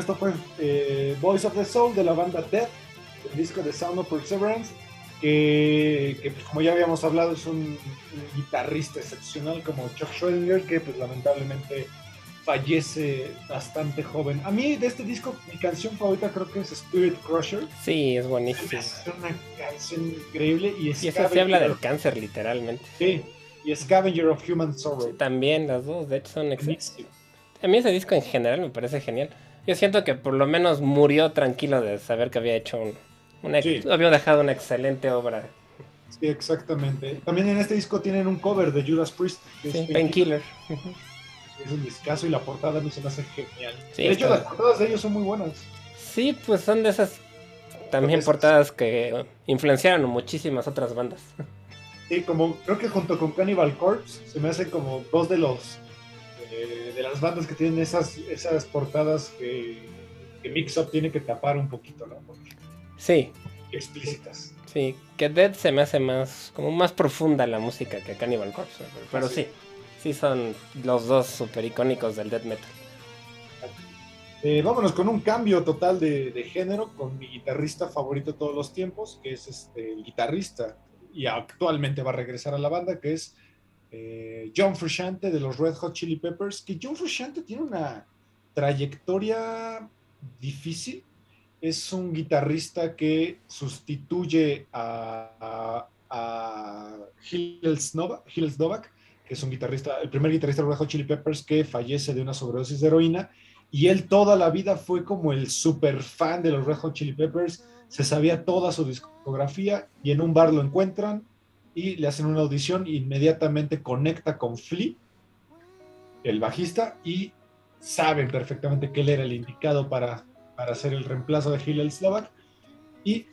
Esto fue eh, Voice of the Soul de la banda Death, el disco de Sound of Perseverance, que, pues, como ya habíamos hablado es un, guitarrista excepcional como Chuck Schrödinger, que pues lamentablemente fallece bastante joven. A mí de este disco mi canción favorita creo que es Spirit Crusher. Sí, es buenísima. Es una canción increíble y, y eso se habla del cáncer literalmente. Sí, y Scavenger of Human Sorrow. también las dos, de hecho son excelentes. A mí ese disco en general me parece genial. Yo siento que por lo menos murió tranquilo de saber que había hecho un, había dejado una excelente obra. Sí, exactamente. También en este disco tienen un cover de Judas Priest. sí, Painkiller. Es un discazo y la portada me se me hace genial. de hecho, las portadas de ellos son muy buenas. Sí, pues son de esas también portadas que influenciaron muchísimas otras bandas. Sí, como creo que junto con Cannibal Corpse se me hacen como dos de los de las bandas que tienen esas, esas portadas que, que Mix Up tiene que tapar un poquito, ¿no? sí. Explícitas. Sí, que Dead se me hace más, como más profunda la música que Cannibal Corpse, pero, sí. sí, son los dos super icónicos del death metal. Eh, vámonos con un cambio total de, de, género con mi guitarrista favorito de todos los tiempos, que es este, el guitarrista y actualmente va a regresar a la banda, que es eh, John Frusciante de los Red Hot Chili Peppers, que John Frusciante tiene una trayectoria difícil. Es un guitarrista que sustituye a, a, Hills, Novak, que es un guitarrista, el primer guitarrista de Red Hot Chili Peppers que fallece de una sobredosis de heroína. Y él toda la vida fue como el super fan de los Red Hot Chili Peppers, se sabía toda su discografía y en un bar lo encuentran, y le hacen una audición inmediatamente conecta con Flea, el bajista, y saben perfectamente que él era el indicado para, para hacer el reemplazo de Hillel Slovak y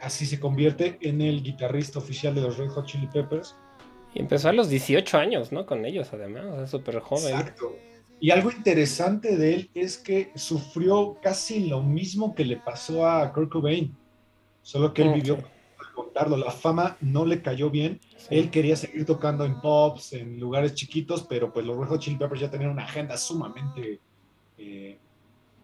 así se convierte en el guitarrista oficial de los Red Hot Chili Peppers. Y empezó a los 18 años, ¿no? Con ellos, además, es súper joven. Exacto. Y algo interesante de él es que sufrió casi lo mismo que le pasó a Kurt Cobain, solo que él vivió contarlo, la fama no le cayó bien. Él quería seguir tocando en pops, en lugares chiquitos, pero pues los Red Hot Chili Peppers ya tenían una agenda sumamente eh,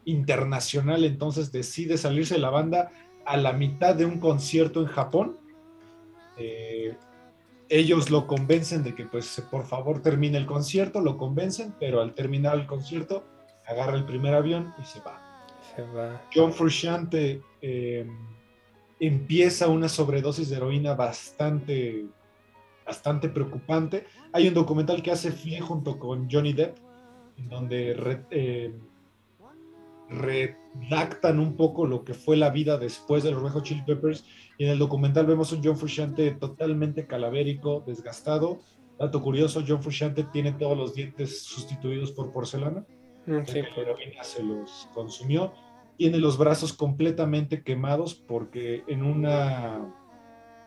internacional, entonces decide salirse de la banda a la mitad de un concierto en Japón. Eh, ellos lo convencen de que pues por favor termine el concierto, lo convencen, pero al terminar el concierto agarra el primer avión y se va. Se va. John Frusciante eh, empieza una sobredosis de heroína bastante, bastante preocupante. Hay un documental que hace Flea junto con Johnny Depp, en donde eh, redactan un poco lo que fue la vida después de los Red Chili Peppers. Y en el documental vemos un John Frusciante totalmente calavérico, desgastado. Dato curioso, John Frusciante tiene todos los dientes sustituidos por porcelana. Mm, sí, la heroína se los consumió. Tiene los brazos completamente quemados porque en una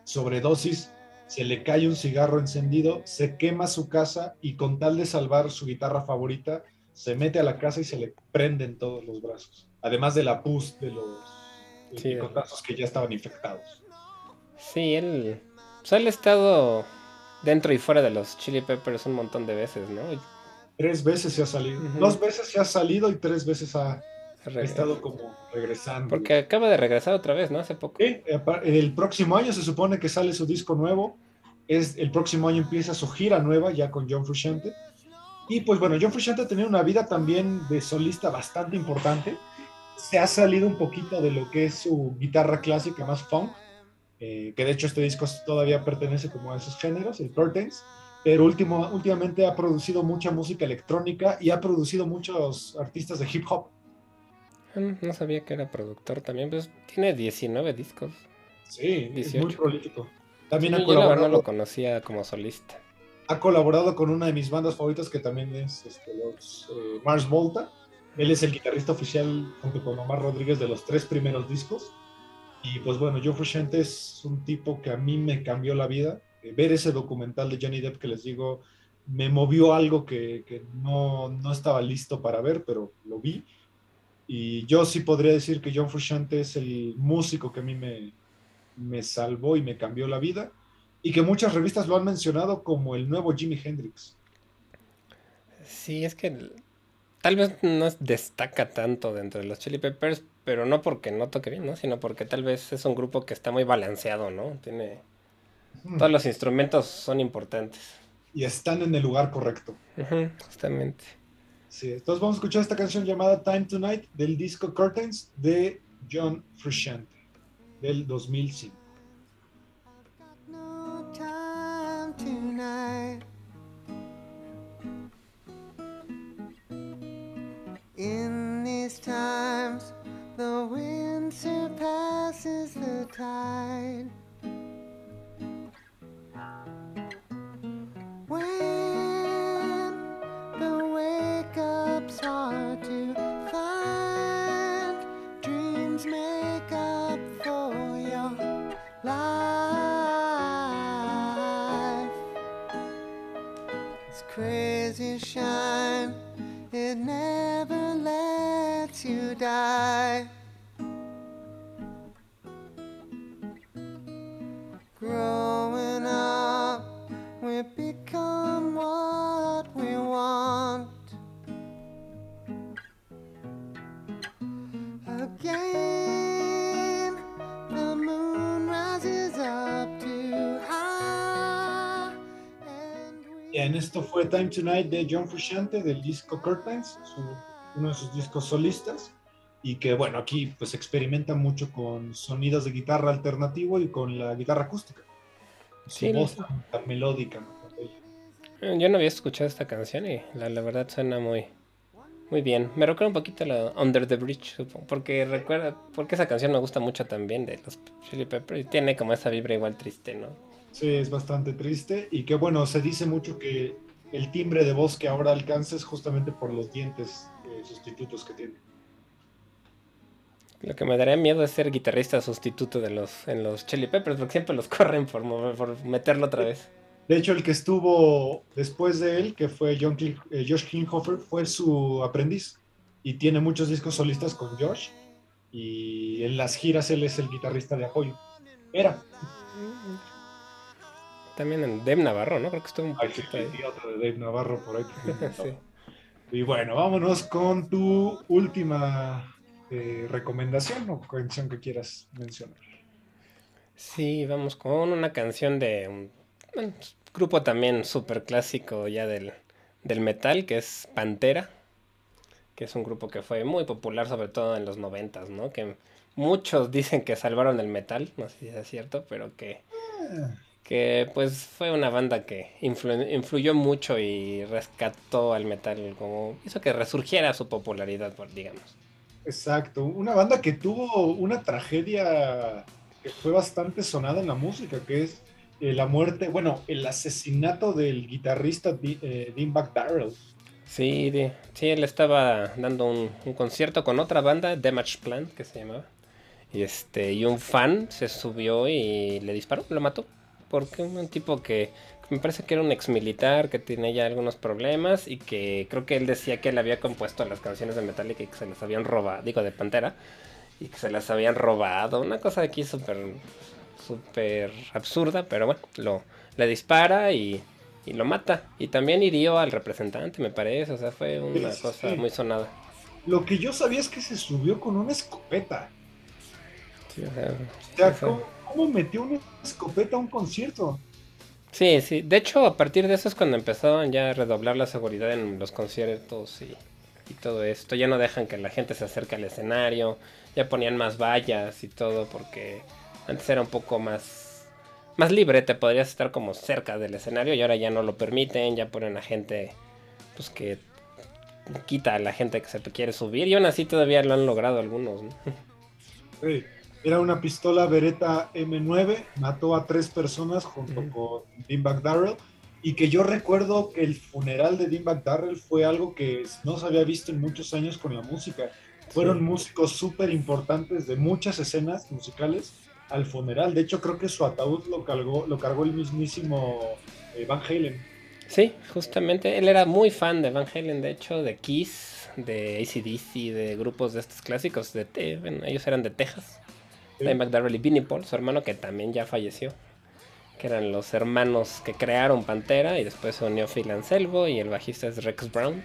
sobredosis se le cae un cigarro encendido, se quema su casa y con tal de salvar su guitarra favorita, se mete a la casa y se le prenden todos los brazos. Además de la pus de los sí, que ya estaban infectados. Sí, él, pues, él ha estado dentro y fuera de los Chili Peppers un montón de veces, ¿no? Tres veces se ha salido. Dos veces se ha salido y tres veces ha, estado como regresando. Porque acaba de regresar otra vez, ¿no? Hace poco. Sí, el próximo año se supone que sale su disco nuevo. Es, el próximo año empieza su gira nueva ya con John Frusciante. Y pues bueno, John Frusciante ha tenido una vida también de solista bastante importante. Se ha salido un poquito de lo que es su guitarra clásica más funk, eh, que de hecho este disco todavía pertenece como a esos géneros, el Curtains pero último, últimamente ha producido mucha música electrónica y ha producido muchos artistas de hip hop. Ah, no sabía que era productor también, pues tiene 19 discos. Sí, es muy prolífico. También ha colaborado. Yo no lo conocía como solista. Ha colaborado con una de mis bandas favoritas que también es este, los eh, Mars Volta. Él es el guitarrista oficial junto con Omar Rodríguez de los tres primeros discos. Y pues bueno, Joe Frusciante es un tipo que a mí me cambió la vida eh, ver ese documental de Johnny Depp que les digo, me movió algo que, no, estaba listo para ver, pero lo vi. Y yo sí podría decir que John Frusciante es el músico que a mí me, me salvó y me cambió la vida. Y que muchas revistas lo han mencionado como el nuevo Jimi Hendrix. Sí, es que tal vez no destaca tanto dentro de los Chili Peppers, pero no porque no toque bien, ¿no? Sino porque tal vez es un grupo que está muy balanceado, ¿no? Tiene todos los instrumentos son importantes. Y están en el lugar correcto. justamente. Sí, entonces vamos a escuchar esta canción llamada Time Tonight del disco Curtains de John Frusciante del 2005. In these times, the wind surpasses the tide. Esto fue Time Tonight de John Frusciante del disco Curtains, uno de sus discos solistas, y que bueno, aquí pues experimenta mucho con sonidos de guitarra alternativo y con la guitarra acústica. Su voz tan, melódica. Yo no había escuchado esta canción y la, verdad suena muy, muy bien. Me recuerda un poquito a la Under the Bridge, porque recuerda, porque esa canción me gusta mucho también de los Chili Peppers y tiene como esa vibra igual triste, ¿no? Sí, es bastante triste y que bueno, se dice mucho que el timbre de voz que ahora alcanza es justamente por los dientes eh, sustitutos que tiene. Lo que me daría miedo es ser guitarrista sustituto de los, en los Chili Peppers, porque siempre los [LAUGHS] corren por, por meterlo otra vez. De hecho, el que estuvo después de él, que fue John eh, Josh Klinghoffer, fue su aprendiz y tiene muchos discos solistas con Josh. Y en las giras él es el guitarrista de apoyo. Era. También en Dave Navarro, ¿no? Creo que estuvo un poquito ahí. otro de Dave Navarro por ahí. [LAUGHS] sí. Y bueno, vámonos con tu última eh, recomendación o canción que quieras mencionar. Sí, vamos con una canción de un, grupo también súper clásico ya del, del metal, que es Pantera, que es un grupo que fue muy popular sobre todo en los noventas, ¿no? Que muchos dicen que salvaron el metal, no sé si es cierto, pero que... Que pues fue una banda que influyó mucho y rescató al metal, como hizo que resurgiera su popularidad, digamos. Exacto, una banda que tuvo una tragedia que fue bastante sonada en la música, que es eh, la muerte, bueno, el asesinato del guitarrista eh, Dean Darrell. Sí, sí, él estaba dando un, un, concierto con otra banda, Damage Plan, que se llamaba. Y, este, y un fan se subió y le disparó, lo mató porque un tipo que me parece que era un ex militar que tenía ya algunos problemas y que creo que él decía que él había compuesto las canciones de Metallica y que se las habían robado, digo de Pantera, y que se las habían robado, una cosa aquí súper súper absurda, pero bueno, lo le dispara y, y, lo mata y también hirió al representante, me parece, o sea, fue una cosa muy sonada. Lo que yo sabía es que se subió con una escopeta. Sí, o sea, cómo metió una escopeta a un concierto. Sí, sí. De hecho, a partir de eso es cuando empezaron ya a redoblar la seguridad en los conciertos y, todo esto. Ya no dejan que la gente se acerque al escenario. Ya ponían más vallas y todo porque antes era un poco más más libre. Te podrías estar como cerca del escenario y ahora ya no lo permiten. Ya ponen a gente pues que quita a la gente que se quiere subir y aún así todavía lo han logrado algunos. Sí. Era una pistola Beretta M9, mató a tres personas junto con Dean Darrell y que yo recuerdo que el funeral de Dean Darrell fue algo que no se había visto en muchos años con la música. Fueron músicos súper importantes de muchas escenas musicales al funeral. De hecho, creo que su ataúd lo cargó, lo cargó el mismísimo eh, Van Halen. Sí, justamente. Él era muy fan de Van Halen, de hecho, de Kiss, de ACDC, de grupos de estos clásicos. De, ellos eran de Texas. Dimebag Darrell y Vinnie Paul, su hermano que también ya falleció. Que eran los hermanos que crearon Pantera y después se unió Phil Anselmo y el bajista es Rex Brown.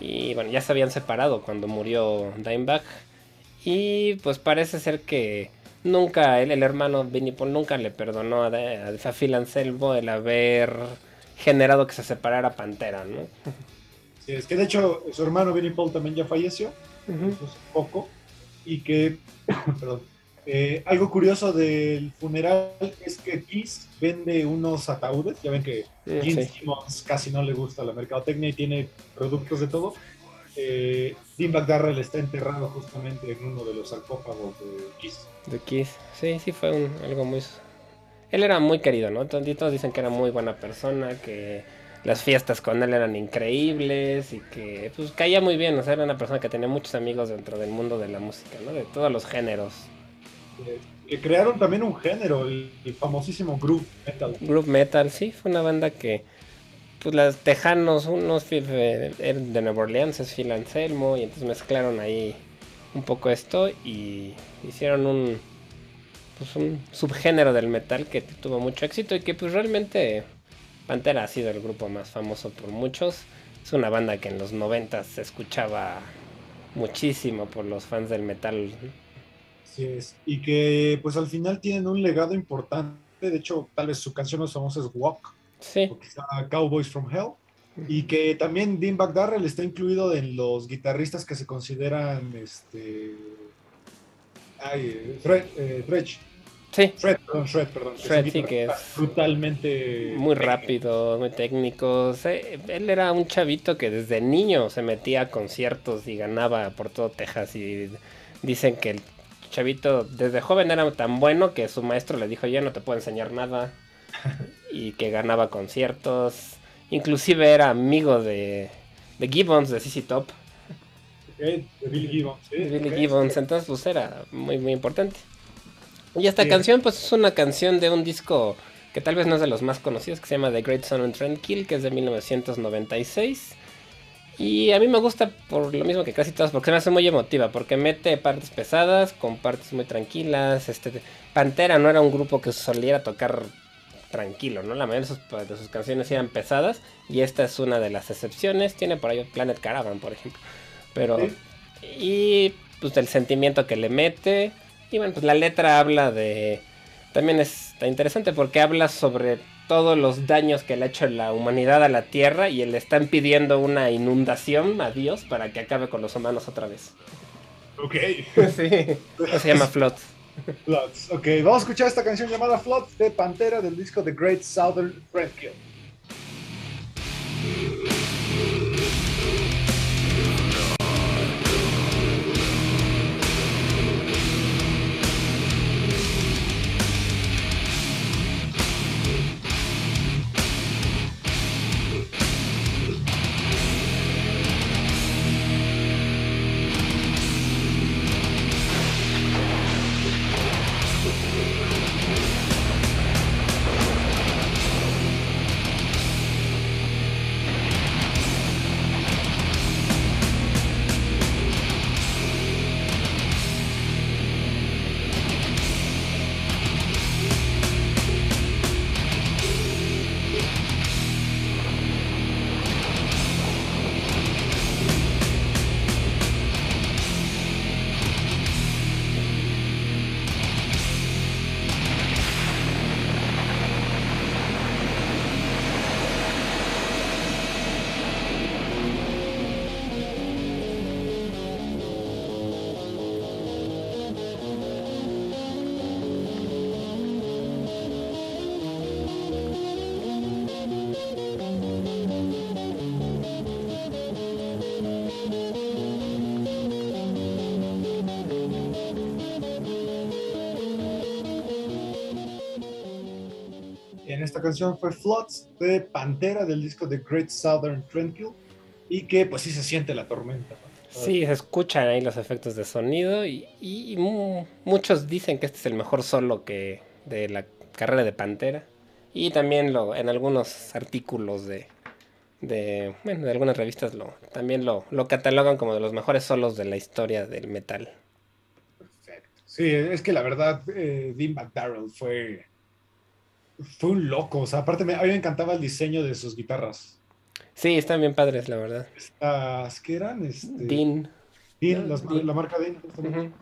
Y bueno, ya se habían separado cuando murió Dimebag. Y pues parece ser que nunca, él, el hermano Vinnie Paul nunca le perdonó a, a, Phil Anselmo el haber generado que se separara Pantera, ¿no? Sí, es que de hecho su hermano Vinnie Paul también ya falleció, hace poco, y que, [COUGHS] perdón, eh, algo curioso del funeral es que Kiss vende unos ataúdes. Ya ven que Gene Simmons casi no le gusta la mercadotecnia y tiene productos de todo. Eh, Dean McDarrell está enterrado justamente en uno de los sarcófagos de Kiss. De Kiss, sí, sí, fue algo muy. Él era muy querido, ¿no? Todos dicen que era muy buena persona, que las fiestas con él eran increíbles y que pues caía muy bien, o sea, era una persona que tenía muchos amigos dentro del mundo de la música, ¿no? De todos los géneros que crearon también un género, el, famosísimo groove metal. Groove metal, sí, fue una banda que, pues los tejanos, unos de, de Nueva Orleans, es Phil Anselmo, y entonces mezclaron ahí un poco esto y hicieron un, pues un subgénero del metal que tuvo mucho éxito y que pues realmente Pantera ha sido el grupo más famoso por muchos. Es una banda que en los 90 se escuchaba muchísimo por los fans del metal y que pues al final tienen un legado importante. De hecho, tal vez su canción más famosa es Walk. Sí. O Cowboys from Hell. Y que también Dean Darrell está incluido en los guitarristas que se consideran este. Ay, eh, Sí. Shred, perdón, Shred, perdón. sí, que es brutalmente. Muy rápido, muy técnico. él era un chavito que desde niño se metía a conciertos y ganaba por todo Texas. Y dicen que el chavito desde joven era tan bueno que su maestro le dijo, ya no te puedo enseñar nada. [LAUGHS] y que ganaba conciertos. Inclusive era amigo de, de Gibbons, de CC Top. de Billy Gibbons. Billy Gibbons, entonces pues era muy, muy importante. Y esta canción pues es una canción de un disco que tal vez no es de los más conocidos, que se llama The Great Sun and Tranquil, que es de 1996. Y a mí me gusta por lo mismo que casi todas, porque se me hace muy emotiva, porque mete partes pesadas con partes muy tranquilas. Este, Pantera no era un grupo que soliera tocar tranquilo, ¿no? La mayoría de sus, canciones eran pesadas y esta es una de las excepciones. Tiene por ahí Planet Caravan, por ejemplo. Pero... Y pues el sentimiento que le mete. Y bueno, pues la letra habla de... También está interesante porque habla sobre todos los daños que le ha hecho la humanidad a la Tierra y le están pidiendo una inundación a Dios para que acabe con los humanos otra vez. Ok. [LAUGHS] sí, se llama Flood. Floods. Ok, vamos a escuchar esta canción llamada Floods de Pantera del disco The Great Southern Kill. Esta canción fue Floods de Pantera del disco The Great Southern Tranquil y que pues sí se siente la tormenta. Sí, se escuchan ahí los efectos de sonido y, muchos dicen que este es el mejor solo que de la carrera de Pantera y también lo en algunos artículos de, de bueno, de algunas revistas lo también lo, lo catalogan como de los mejores solos de la historia del metal. Perfecto. Sí, es que la verdad eh, Dean McDarrell fue fue un loco. O sea, aparte, me, a mí me encantaba el diseño de sus guitarras. Sí, están bien padres, la verdad. Estas, ¿qué eran? Este, Dean. Dean, la marca Dean.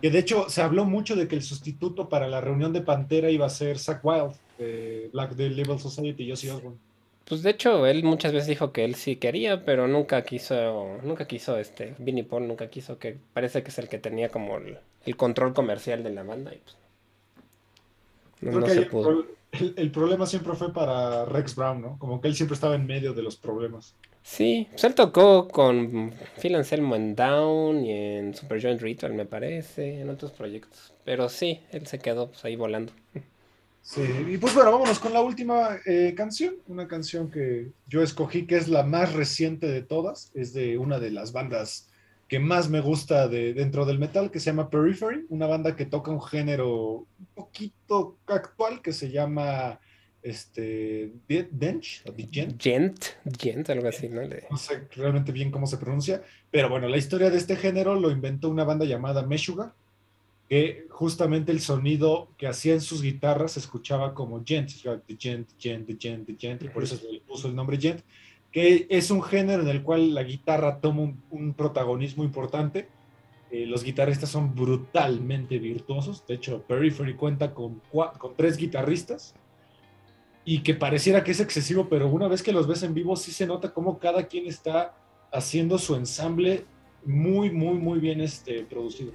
Que de hecho se habló mucho de que el sustituto para la reunión de Pantera iba a ser Zack Wild, de Black Day Label Society y Josie Osborne. Pues de hecho, él muchas veces dijo que él sí quería, pero nunca quiso, nunca quiso este, Vinnie Paul nunca quiso, que parece que es el que tenía como el, el control comercial de la banda y pues el, problema siempre fue para Rex Brown, ¿no? Como que él siempre estaba en medio de los problemas. Sí, pues él tocó con Phil Anselmo en Down y en Super Joint Ritual, me parece, en otros proyectos. Pero sí, él se quedó pues, ahí volando. Sí, y pues bueno, vámonos con la última eh, canción, una canción que yo escogí que es la más reciente de todas, es de una de las bandas que más me gusta de, dentro del metal, que se llama Periphery, una banda que toca un género un poquito actual que se llama este, Dench, o Gent. Gent, Gent, algo así, ¿no? No sé realmente bien cómo se pronuncia, pero bueno, la historia de este género lo inventó una banda llamada Meshuga, que justamente el sonido que hacía en sus guitarras se escuchaba como Gent, Gent, Gent, Gent, Gent, y por eso se le puso el nombre Gent que es un género en el cual la guitarra toma un, protagonismo importante. Eh, los guitarristas son brutalmente virtuosos. De hecho, Periphery cuenta con, con tres guitarristas y que pareciera que es excesivo, pero una vez que los ves en vivo sí se nota cómo cada quien está haciendo su ensamble muy, muy, muy bien este, producido.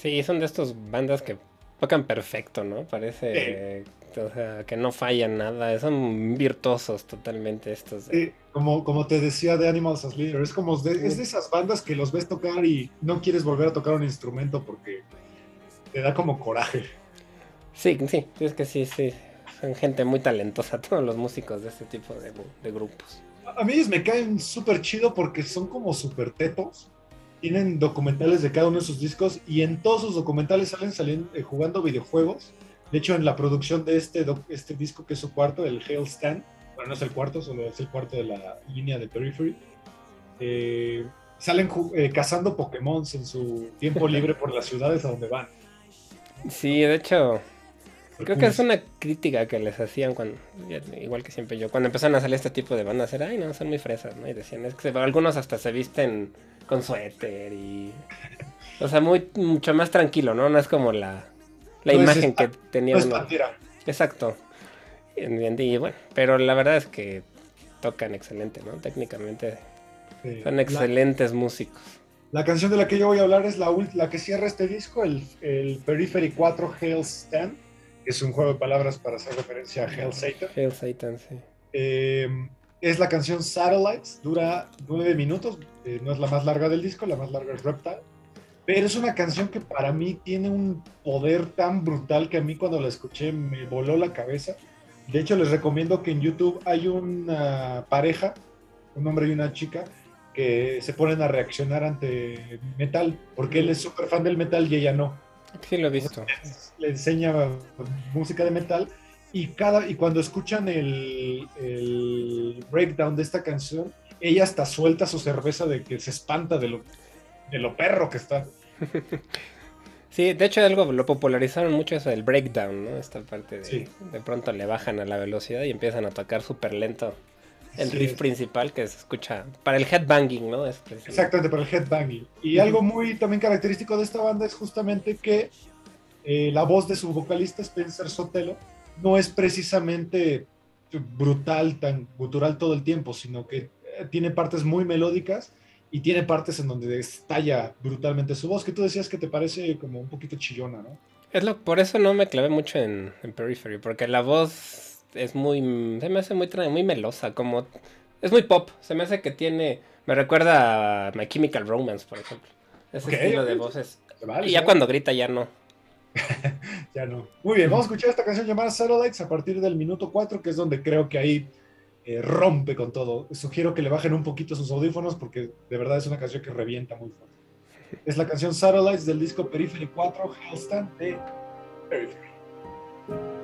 Sí, son de estos bandas que tocan perfecto, ¿no? Parece o sea, que no fallan nada, son virtuosos totalmente estos. Sí, como, como te decía de Animals as Leader, es como de, es de esas bandas que los ves tocar y no quieres volver a tocar un instrumento porque te da como coraje. Sí, sí, es que sí, sí, son gente muy talentosa, [LAUGHS] todos los músicos de este tipo de, de grupos. A mí me caen súper chido porque son como súper tetos. Tienen documentales de cada uno de sus discos y en todos sus documentales salen saliendo, eh, jugando videojuegos de hecho, en la producción de este, este disco, que es su cuarto, el Hail Stand, bueno, no es el cuarto, solo es el cuarto de la línea de Periphery, eh, salen eh, cazando Pokémon en su tiempo libre por las ciudades a donde van. Sí, de hecho, creo que es una crítica que les hacían cuando, igual que siempre yo, cuando empezaron a salir este tipo de bandas, era, ay, no, son muy fresas, ¿no? Y decían, es que algunos hasta se visten con suéter y... O sea, muy, mucho más tranquilo, ¿no? No es como la la imagen que tenía Exacto. Y, bueno, pero la verdad es que tocan excelente, ¿no? Técnicamente son excelentes músicos. La canción de la que yo voy a hablar es la, la que cierra este disco, el, el Periphery 4 Hail Stand, que es un juego de palabras para hacer referencia a Hail Satan. Hail Satan, sí. Eh, es la canción Satellites, dura nueve minutos, eh, no es la más larga del disco, la más larga es Reptile, pero es una canción que para mí tiene un poder tan brutal que a mí cuando la escuché me voló la cabeza. De hecho, les recomiendo que en YouTube hay una pareja, un hombre y una chica, que se ponen a reaccionar ante metal, porque él es súper fan del metal y ella no. Sí, lo he visto. Le enseña música de metal y, cada, y cuando escuchan el, el, breakdown de esta canción, ella hasta suelta su cerveza de que se espanta de lo, de lo perro que está. [LAUGHS] Sí, de hecho algo lo popularizaron mucho eso del breakdown, ¿no? Esta parte de de pronto le bajan a la velocidad y empiezan a tocar súper lento el riff principal que se escucha para el headbanging, ¿no? Exactamente, para el headbanging. Y algo muy también característico de esta banda es justamente que eh, la voz de su vocalista Spencer Sotelo no es precisamente brutal, tan gutural todo el tiempo, sino que eh, tiene partes muy melódicas y tiene partes en donde estalla brutalmente su voz, que tú decías que te parece como un poquito chillona, ¿no? Es lo, por eso no me clavé mucho en, en Periphery, porque la voz es muy, se me hace muy, muy melosa, como, es muy pop, se me hace que tiene, me recuerda a My Chemical Romance, por ejemplo, ese estilo de voces. y ya cuando grita ya no. [LAUGHS] ya no. Muy bien, vamos a escuchar esta canción llamada Satellites a partir del minuto 4, que es donde creo que ahí eh, rompe con todo. Sugiero que le bajen un poquito sus audífonos porque de verdad es una canción que revienta muy fuerte. Es la canción Satellites del disco Periphery 4, Hellstand de Periphery.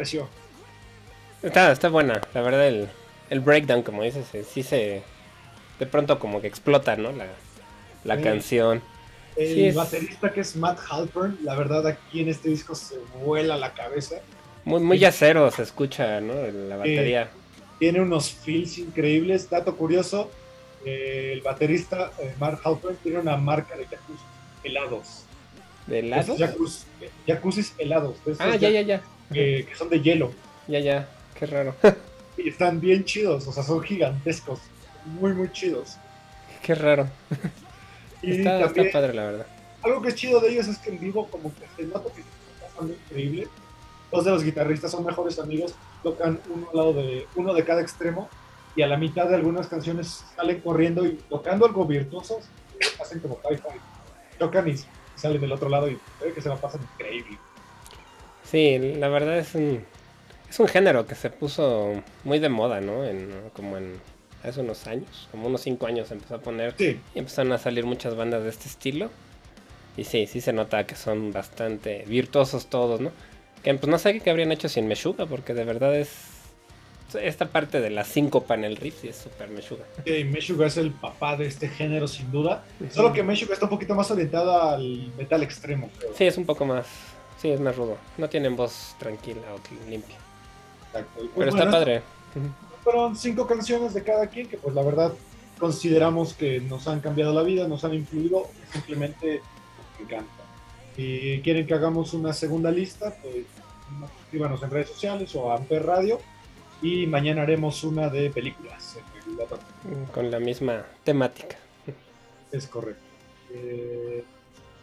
Pareció? Está, está buena, la verdad el, el breakdown, como dices, eh, sí se... De pronto como que explota, ¿no? La, la canción. El baterista que es Matt Halpern, la verdad aquí en este disco se vuela la cabeza. Muy, muy yacero se escucha, ¿no? La batería. tiene unos feels increíbles. Dato curioso, eh, el baterista eh, Matt Halpern tiene una marca de jacuzzi helados. ¿De helados? Jacuzzi, helados. Ah, ya, ya, ya. Que, son de hielo. Ya, ya. Qué raro. y están bien chidos, o sea, son gigantescos. Muy, muy chidos. Qué raro. Y está, padre, la verdad. Algo que es chido de ellos es que en vivo, como que se nota que pasando increíble. Dos de los guitarristas son mejores amigos, tocan uno al lado de uno de cada extremo y a la mitad de algunas canciones salen corriendo y tocando algo virtuosos, hacen como hi-fi. Tocan y salen del otro lado y que se la pasan increíble. Sí, la verdad es un, es un género que se puso muy de moda, ¿no? En, como en hace unos años, como unos 5 años empezó a poner y empezaron a salir muchas bandas de este estilo. Y sí, sí se nota que son bastante virtuosos todos, ¿no? Que pues no sé qué habrían hecho sin Meshuga, porque de verdad es esta parte de las cinco panel riffs y es súper Meshuga. Sí, Meshuga es el papá de este género sin duda. Solo que Meshuga está un poquito más orientada al metal extremo, creo. Sí, es un poco más. Sí, es más rudo. No tienen voz tranquila o limpia. Exacto. Pues, Pero está padre. Fueron cinco canciones de cada quien que pues la verdad consideramos que nos han cambiado la vida, nos han influido, simplemente nos encanta. Si quieren que hagamos una segunda lista, pues escríbanos en redes sociales o a Amper Radio y mañana haremos una de películas. Con la misma temática. Es correcto. Eh,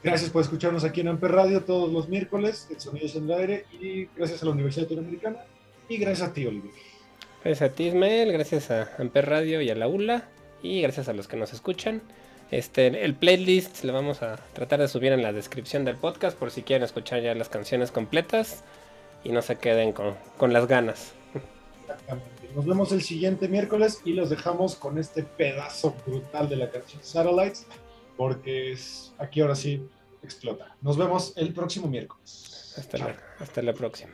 gracias por escucharnos aquí en Amper Radio todos los miércoles, el sonido es en el aire y gracias a la Universidad Latinoamericana y gracias a ti, Oliver. Gracias a ti, Ismael, gracias a Amper Radio y a la ULA. Y gracias a los que nos escuchan. Este, el playlist lo vamos a tratar de subir en la descripción del podcast por si quieren escuchar ya las canciones completas y no se queden con, con las ganas. Exactamente. Nos vemos el siguiente miércoles y los dejamos con este pedazo brutal de la canción Satellites, porque es, aquí ahora sí explota. Nos vemos el próximo miércoles. Hasta la, hasta la próxima.